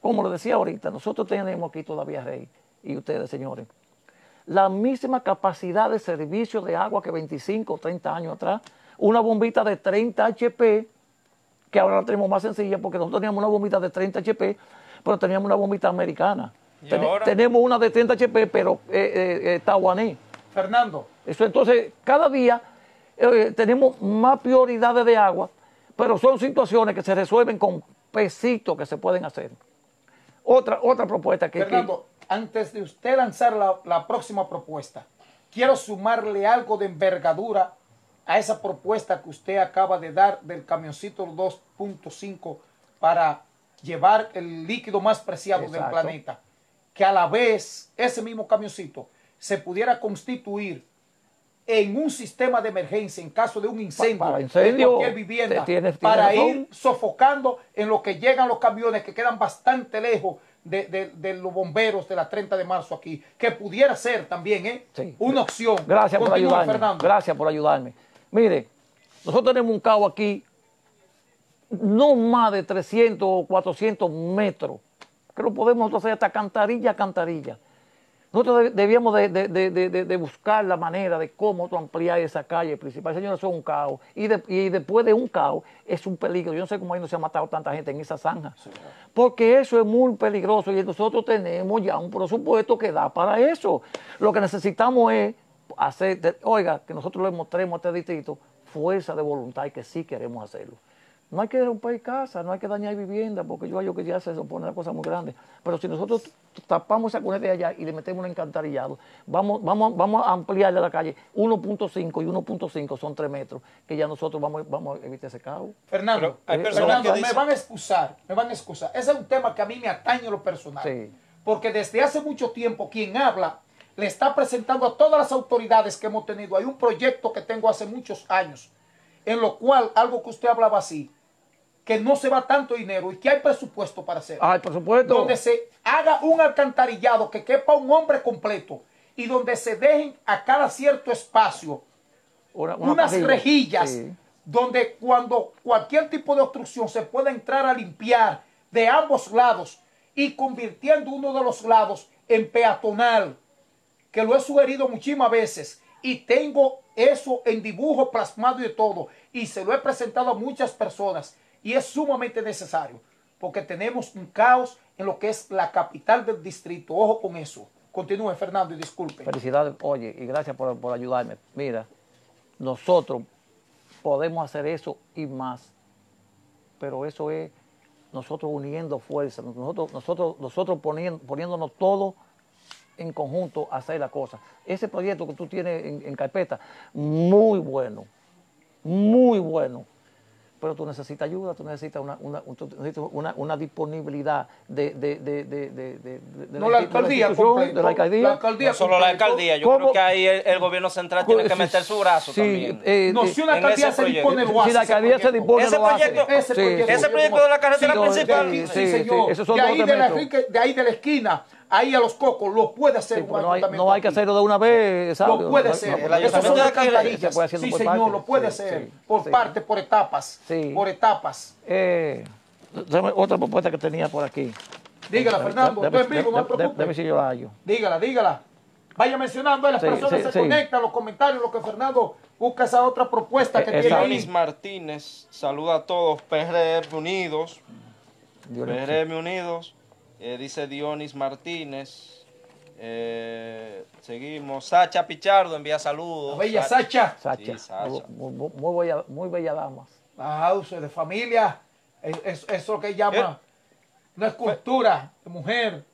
como lo decía ahorita, nosotros tenemos aquí todavía, Rey, y ustedes, señores, la misma capacidad de servicio de agua que 25 o 30 años atrás. Una bombita de 30 HP, que ahora la tenemos más sencilla porque nosotros teníamos una bombita de 30 HP, pero teníamos una bombita americana. ¿Y Ten- ahora? Tenemos una de 30 HP, pero eh, eh, eh, taiwanés. Fernando, Eso entonces, cada día eh, tenemos más prioridades de agua, pero son situaciones que se resuelven con pesitos que se pueden hacer. Otra, otra propuesta que, que- Fernando, antes de usted lanzar la, la próxima propuesta, quiero sumarle algo de envergadura a esa propuesta que usted acaba de dar del camioncito 2.5 para llevar el líquido más preciado del planeta. Que a la vez ese mismo camioncito se pudiera constituir en un sistema de emergencia en caso de un incendio, para incendio, en cualquier vivienda, para razón. ir sofocando en lo que llegan los camiones que quedan bastante lejos de, de- de los bomberos de la 30 de marzo aquí, que pudiera ser también ¿eh? Sí. una opción. Gracias por ayudarme. Fernando. Gracias por ayudarme. Mire, nosotros tenemos un cabo aquí, no más de 300 o 400 metros, que lo podemos hacer hasta cantarilla a cantarilla. Nosotros de- debíamos de, de- de- buscar la manera de cómo ampliar esa calle principal. Señores, eso es un caos. Y, de- y después de un caos es un peligro. Yo no sé cómo ahí no se ha matado tanta gente en esa zanja. Porque eso es muy peligroso y nosotros tenemos ya un presupuesto que da para eso. Lo que necesitamos es hacer, oiga, que nosotros le mostremos a este distrito fuerza de voluntad y que sí queremos hacerlo. No hay que romper casa, no hay que dañar vivienda, porque yo hallo que ya se supone una cosa muy grande. Pero si nosotros tapamos esa cuneta de allá y le metemos un encantarillado, vamos, vamos, vamos a ampliarle la calle 1.5 y 1.5 son 3 metros, que ya nosotros vamos, vamos a evitar ese caos. Fernando, Pero hay eh, personas Fernando, que me van a excusar, me van a excusar. Ese es un tema que a mí me atañe en lo personal. Sí. Porque desde hace mucho tiempo quien habla le está presentando a todas las autoridades que hemos tenido. Hay un proyecto que tengo hace muchos años, en lo cual algo que usted hablaba así, que no se va tanto dinero y que hay presupuesto para hacer. Ay, por supuesto. donde se haga un alcantarillado que quepa un hombre completo y donde se dejen a cada cierto espacio Una- una unas parrilla. rejillas Sí. donde cuando cualquier tipo de obstrucción se pueda entrar a limpiar de ambos lados y convirtiendo uno de los lados en peatonal, que lo he sugerido muchísimas veces, y tengo eso en dibujo plasmado y de todo. Y se lo he presentado a muchas personas y es sumamente necesario porque tenemos un caos en lo que es la capital del distrito. Ojo con eso. Continúe, Fernando, y disculpe. Felicidades, oye, y gracias por, por ayudarme. Mira, nosotros podemos hacer eso y más, pero eso es nosotros uniendo fuerzas, nosotros, nosotros, nosotros poniendo, poniéndonos todo en conjunto a hacer la cosa. Ese proyecto que tú tienes en, en carpeta, muy bueno, muy bueno pero tú necesitas ayuda, tú necesitas una, una, un- tú necesitas una, una disponibilidad de, de, de, de, de, de- de No la alcaldía completo. de la alcaldía. La alcaldía No solo la alcaldía, yo ¿Cómo? creo que ahí el, el gobierno central tiene que meter su brazo sí, también. eh, No, eh, si una alcaldía se dispone, lo si la alcaldía se dispone, Ese lo hace. proyecto- Ese proyecto. ese proyecto de la carretera Sí, principal. Sí, Sí, sí, sí, señor. esos son de, ahí dos de, la, metros. Enrique- de ahí de la esquina, ahí a los cocos, lo puede hacer Sí, un no, hay, ayuntamiento no hay que hacerlo de una vez, ¿sabes? Lo puede hacer. no, ayuntamiento son alcantarillas. se Sí, señor, partes. lo puede Sí, hacer. por sí. parte, por etapas. Sí. Por etapas. Eh, otra propuesta que tenía por aquí. Dígala, Fernando. Estoy en vivo, no preocupes. dame si yo hallo. Dígala, dígala. Vaya mencionando, ahí las Sí, personas sí, se sí. conectan, los comentarios, lo que Fernando busca esa otra propuesta que Eh, tiene esa- ahí. Dionis Martínez, saluda a todos, PRM Unidos. PRM Unidos, eh, dice Dionis Martínez, eh, seguimos, Sacha Pichardo envía saludos. La bella Sa- Sacha. Sacha, Sí, Sacha. Muy, muy- muy bella, muy bella dama. Ah, usted de familia. Es, es- eso lo que llama una escultura de mujer.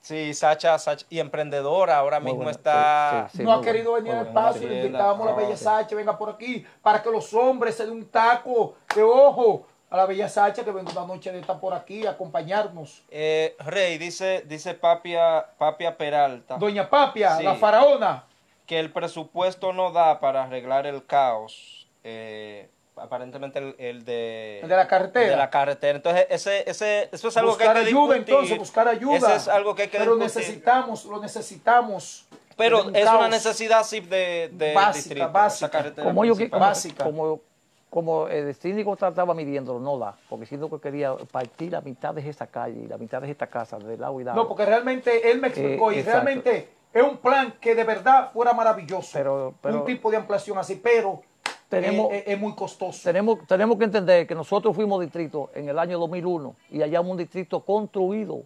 Sí, Sacha, Sacha, y emprendedora, ahora Muy mismo buena, está... sí, sí. no ha querido venir al espacio, le invitamos a la bella sí. Sacha, venga por aquí, para que los hombres se den un taco de ojo a la bella Sacha que venga una noche de estar por aquí a acompañarnos. Eh, Rey, dice, dice Papia, Papia Peralta, Doña Papia, Sí. la faraona. que el presupuesto no da para arreglar el caos. eh, aparentemente el, el de, El de la carretera. el de la carretera. Entonces, ese, ese, eso es algo buscar que hay que ayuda, discutir. entonces, buscar ayuda. Eso es algo que hay que Pero discutir. necesitamos, lo necesitamos. Pero un es una necesidad sí de, de Básica, distrito, básica. carretera Como yo como, Básica. como, como el síndico trataba midiéndolo, no da, porque siento que quería partir la mitad de esa calle y la mitad de esta casa, de lado y lado. No, porque realmente él me explicó Eh, y exacto. realmente es un plan que de verdad fuera maravilloso. Pero- pero- un tipo de ampliación así, pero Tenemos- eh, eh, es muy costoso. tenemos, tenemos que entender que nosotros fuimos distrito en el año 2001 y hallamos un distrito construido,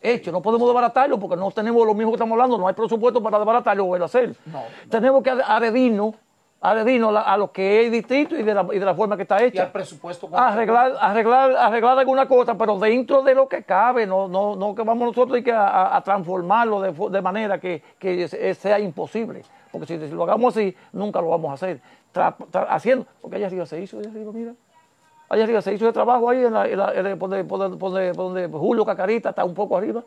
hecho. No podemos desbaratarlo porque no tenemos lo mismo que estamos hablando, no hay presupuesto para desbaratarlo o hacer. No. Tenemos que adherirnos, adherirnos la- a lo que es el distrito y de la, y de la forma que está y al hecha. presupuesto. Arreglar, arreglar, arreglar alguna cosa, pero dentro de lo que cabe, no, no, no que vamos nosotros que a, transformarlo de, de manera que, que se- sea imposible. Porque si, si lo hagamos así, nunca lo vamos a hacer. Tra- tra- haciendo, porque allá arriba se hizo, allá arriba, mira. Allá arriba se hizo el trabajo ahí, en la, en la- en por Julio Cacarita está un poco arriba.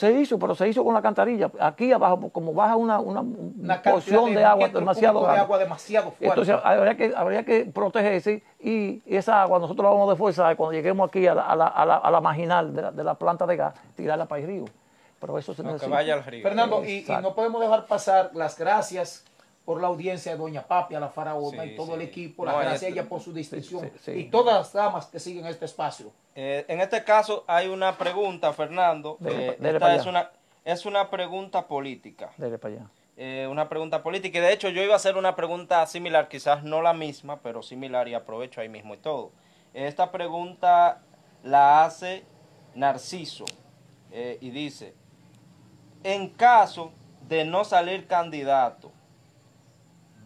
Se hizo, pero se hizo con la cantarilla. Aquí abajo, como baja una, una, Una porción de, agua demasiado de agua demasiado fuerte. Entonces habría que, habría que protegerse y esa agua nosotros la vamos a desforzar cuando lleguemos aquí a la, a la, a la, a la marginal de la, de la planta de gas, tirarla para el río. Pero eso se No, que necesita. vaya al río. Fernando, y, no podemos dejar pasar las gracias por la audiencia de Doña Papia, la faraona Sí, y todo sí. el equipo, No, y gracias a este- ella por su distinción sí, sí. y todas las damas que siguen este espacio. Eh, en este caso hay una pregunta, Fernando. Dele eh, pa- dele esta es allá. una, es una pregunta política. Dele para allá. eh, una pregunta política. Y de hecho yo iba a hacer una pregunta similar, quizás no la misma, pero similar y aprovecho ahí mismo y todo. Esta pregunta la hace Narciso eh, y dice, en caso de no salir candidato,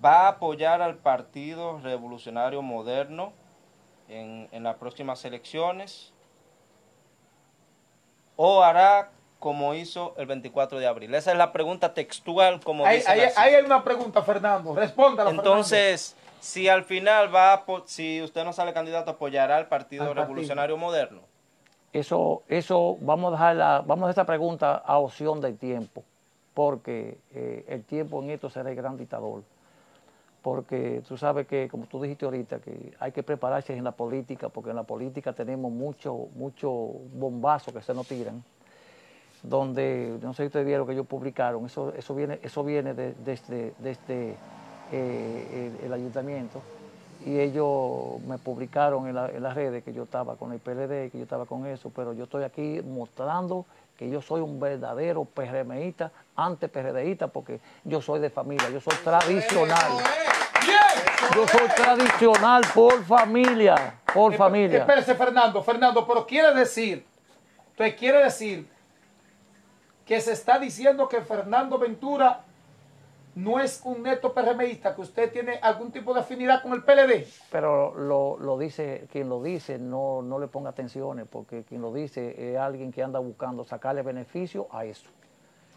¿va a apoyar al Partido Revolucionario Moderno en, en las próximas elecciones? ¿O hará como hizo el 24 de abril? Esa es la pregunta textual, como Ahí, dice ahí- hay una pregunta, Fernando. Respóndala, Entonces, si al final va, a si usted no sale candidato, apoyará al Partido Al partido. Revolucionario Moderno. Eso, eso vamos a dejar la, vamos a esta pregunta a opción del tiempo, porque eh, el tiempo en esto será el gran dictador. Porque tú sabes que, como tú dijiste ahorita, que hay que prepararse en la política, porque en la política tenemos mucho, mucho bombazo que se nos tiran, donde, no sé si ustedes vieron que ellos publicaron, eso, eso viene, eso viene de- desde, desde eh, el, el ayuntamiento, y ellos me publicaron en, la- en las redes que yo estaba con el PLD, que yo estaba con eso, pero yo estoy aquí mostrando que yo soy un verdadero PRMista anti-PRDista porque yo soy de familia, yo soy tradicional. Yo soy tradicional por familia, por Eh, familia. Espérese, Fernando, Fernando, pero quiere decir, entonces quiere decir que se está diciendo que Fernando Ventura no es un neto PRMista, que usted tiene algún tipo de afinidad con el PLD. Pero lo, lo dice, quien lo dice no, no le ponga atenciones, porque quien lo dice es alguien que anda buscando sacarle beneficio a eso.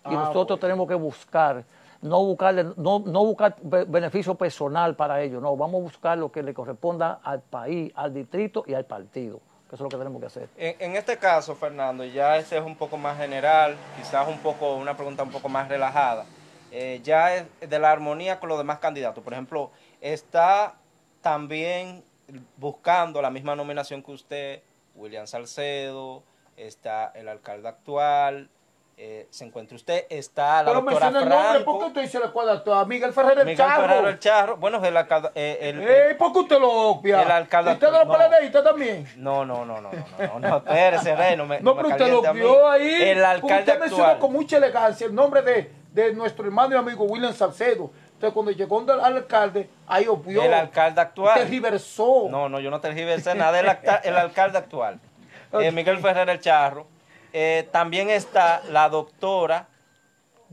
Y Ah, nosotros tenemos que buscar, no buscarle, no, no buscar be- beneficio personal para ellos, no, vamos a buscar lo que le corresponda al país, al distrito y al partido, que eso es lo que tenemos que hacer. En, este caso, Fernando, ya este es un poco más general, quizás un poco una pregunta un poco más relajada. Eh, ya es de la armonía con los demás candidatos. Por ejemplo, está también buscando la misma nominación que usted, William Salcedo, está el alcalde actual, eh, se encuentra usted, está la Pero doctora menciona el nombre, ¿por qué Franco, usted dice la cuadra a Miguel Ferrer el Miguel Charro? Ferrero el Charro, bueno, el alcalde, eh, el- Eh, ¿Por qué usted lo obvia? El alcalde ¿Y ¿Usted no actual, lo no. PLDista también? no, no, no, no, no, no, no, espérese, no me, No, me pero usted lo vio ahí. El alcalde Usted actual. con mucha elegancia el nombre de, de nuestro hermano y amigo William Salcedo. Entonces, cuando llegó al alcalde, ahí obvió. El alcalde actual. Usted riversó. No, no, yo no tergiversé nada. El, el alcalde actual, eh, Ok. Miguel Ferrer el Charro. Eh, también está la doctora,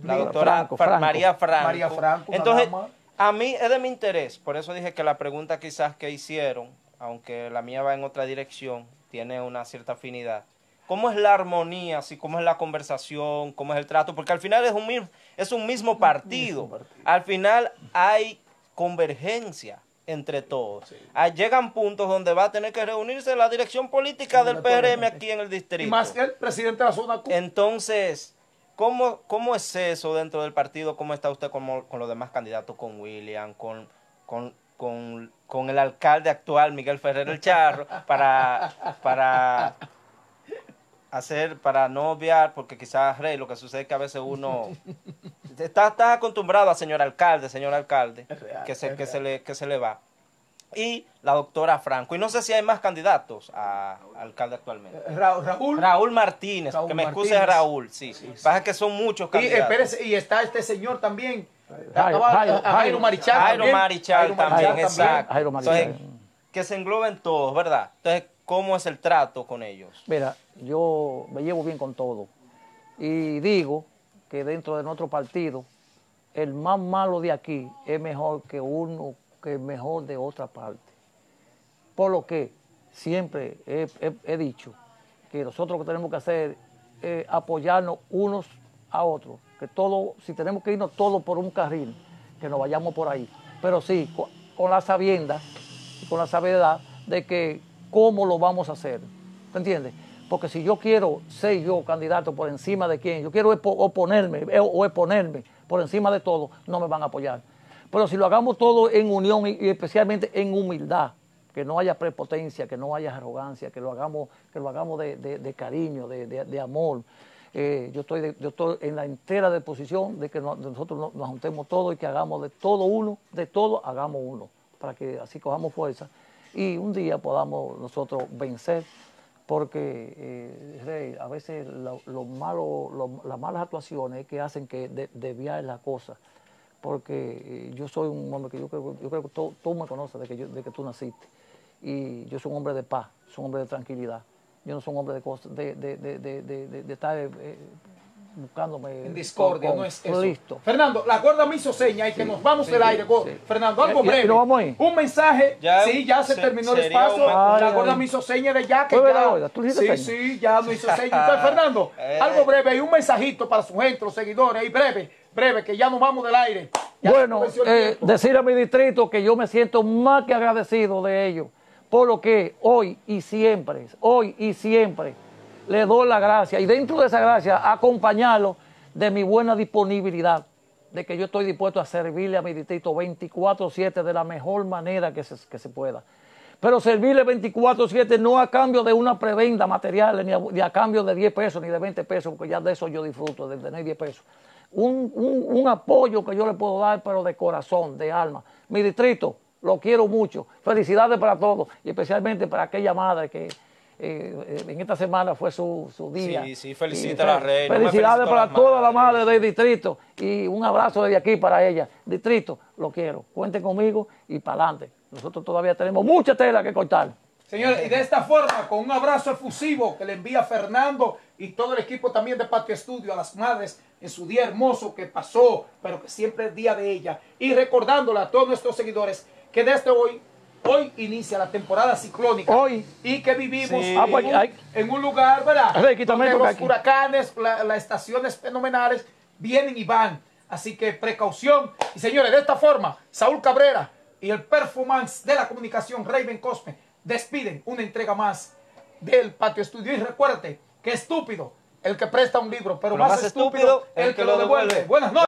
la doctora Franco, Fra- Franco. María Franco. María Franco, una Entonces, a mí es de mi interés, por eso dije que la pregunta quizás que hicieron, aunque la mía va en otra dirección, tiene una cierta afinidad. ¿Cómo es la armonía, así cómo es la conversación, cómo es el trato? Porque al final es un, es un mismo partido. Al final hay convergencia entre todos. Ah, llegan puntos donde va a tener que reunirse la dirección política del PRM aquí en el Y distrito. más el presidente de la zona. Entonces, ¿cómo, ¿cómo es eso dentro del partido? ¿Cómo está usted con, con los demás candidatos? Con William, con, con, con, con el alcalde actual, Miguel Ferrer el Charro, para, para hacer, para no obviar, porque quizás, Rey, lo que sucede es que a veces uno está, está acostumbrado a señor alcalde, señor alcalde, real, que, se, que, se le, que se le va. Y la doctora Franco. Y no sé si hay más candidatos a alcalde actualmente. Ra- Raúl. Raúl Martínez, Raúl que me excuse Martínez. Raúl, sí. Pasa que son muchos Y, candidatos. espérese, y está este señor también. Jairo, Jairo. Marichal. Jairo también. Marichal también, Marichal exacto. Jairo Marichal. Entonces, que se engloben todos, ¿verdad? Entonces, ¿cómo es el trato con ellos? Mira, yo me llevo bien con todo. Y digo que dentro de nuestro partido, el más malo de aquí es mejor que uno que mejor de otra parte. Por lo que siempre he, dicho que nosotros lo que tenemos que hacer es apoyarnos unos a otros. Que todo, si tenemos que irnos todos por un carril, que nos vayamos por ahí. Pero sí, co- con la sabienda y con la sabiduría de que cómo lo vamos a hacer. ¿Me entiendes? Porque si yo quiero ser yo candidato por encima de quién, yo quiero oponerme eh, o exponerme por encima de todo, no me van a apoyar. Pero si lo hagamos todo en unión y, especialmente en humildad, que no haya prepotencia, que no haya arrogancia, que lo hagamos, que lo hagamos de, de- cariño, de, de- amor. Eh, yo, estoy yo estoy en la entera disposición de que nosotros no- nos juntemos todos y que hagamos de todo uno, de todo hagamos uno, para que así cojamos fuerza y un día podamos nosotros vencer, porque eh, a veces lo, lo las malas actuaciones es que hacen que de- desviar la cosa porque eh, yo soy un hombre que yo creo, yo creo que tú, me conoces de que, de que tú naciste. Y yo soy un hombre de paz, soy un hombre de tranquilidad. Yo no soy un hombre de cosas, de- de- de estar eh, buscándome. En discordia, con- no es eso. Listo. Fernando, la gorda me hizo seña y que nos vamos del aire. Sí. Fernando, algo breve. vamos ahí. Un mensaje. Ya, sí, ya se, se- terminó el espacio. un- la gorda ay. me hizo seña de ya que ya. ¿tú sí, seña? sí, ya lo hizo seña. Entonces, Fernando, Eh. algo breve y un mensajito para su gente, los seguidores. Y breve, breve, que ya nos vamos del aire. Ya Bueno, eh, decir a mi distrito que yo me siento más que agradecido de ellos, por lo que hoy y siempre, hoy y siempre, le doy la gracia y dentro de esa gracia acompañarlo de mi buena disponibilidad, de que yo estoy dispuesto a servirle a mi distrito 24/7 de la mejor manera que se, que se pueda. Pero servirle 24/7 no a cambio de una prebenda material, ni a, cambio de 10 pesos, ni de 20 pesos, porque ya de eso yo disfruto, de tener 10 pesos. Un, un- un apoyo que yo le puedo dar, pero de corazón, de alma. Mi distrito, lo quiero mucho. Felicidades para todos, y especialmente para aquella madre que, eh, en esta semana fue su, su día. Sí, sí, felicita Y a la reina, Felicidades para las toda la madres. madre del distrito y un abrazo desde aquí para ella. Distrito, lo quiero. Cuenten conmigo y para adelante. Nosotros todavía tenemos mucha tela que cortar. Señores, y de esta forma, con un abrazo efusivo que le envía Fernando y todo el equipo también de Patio Estudio a las madres en su día hermoso que pasó, pero que siempre es día de ella. Y recordándole a todos nuestros seguidores que desde hoy, hoy inicia la temporada ciclónica. Hoy. Y que vivimos Sí. en, Ah, pues, un, en un lugar, ¿verdad? Quítame Donde los aquí. huracanes, la- las estaciones fenomenales vienen y van. Así que precaución. Y señores, de esta forma, Saúl Cabrera y el performance de la comunicación Raven Cosme despiden una entrega más del Patio Estudio. Y recuérdate que estúpido el que presta un libro, pero, Pero más, estúpido el que lo devuelve. Buenas noches.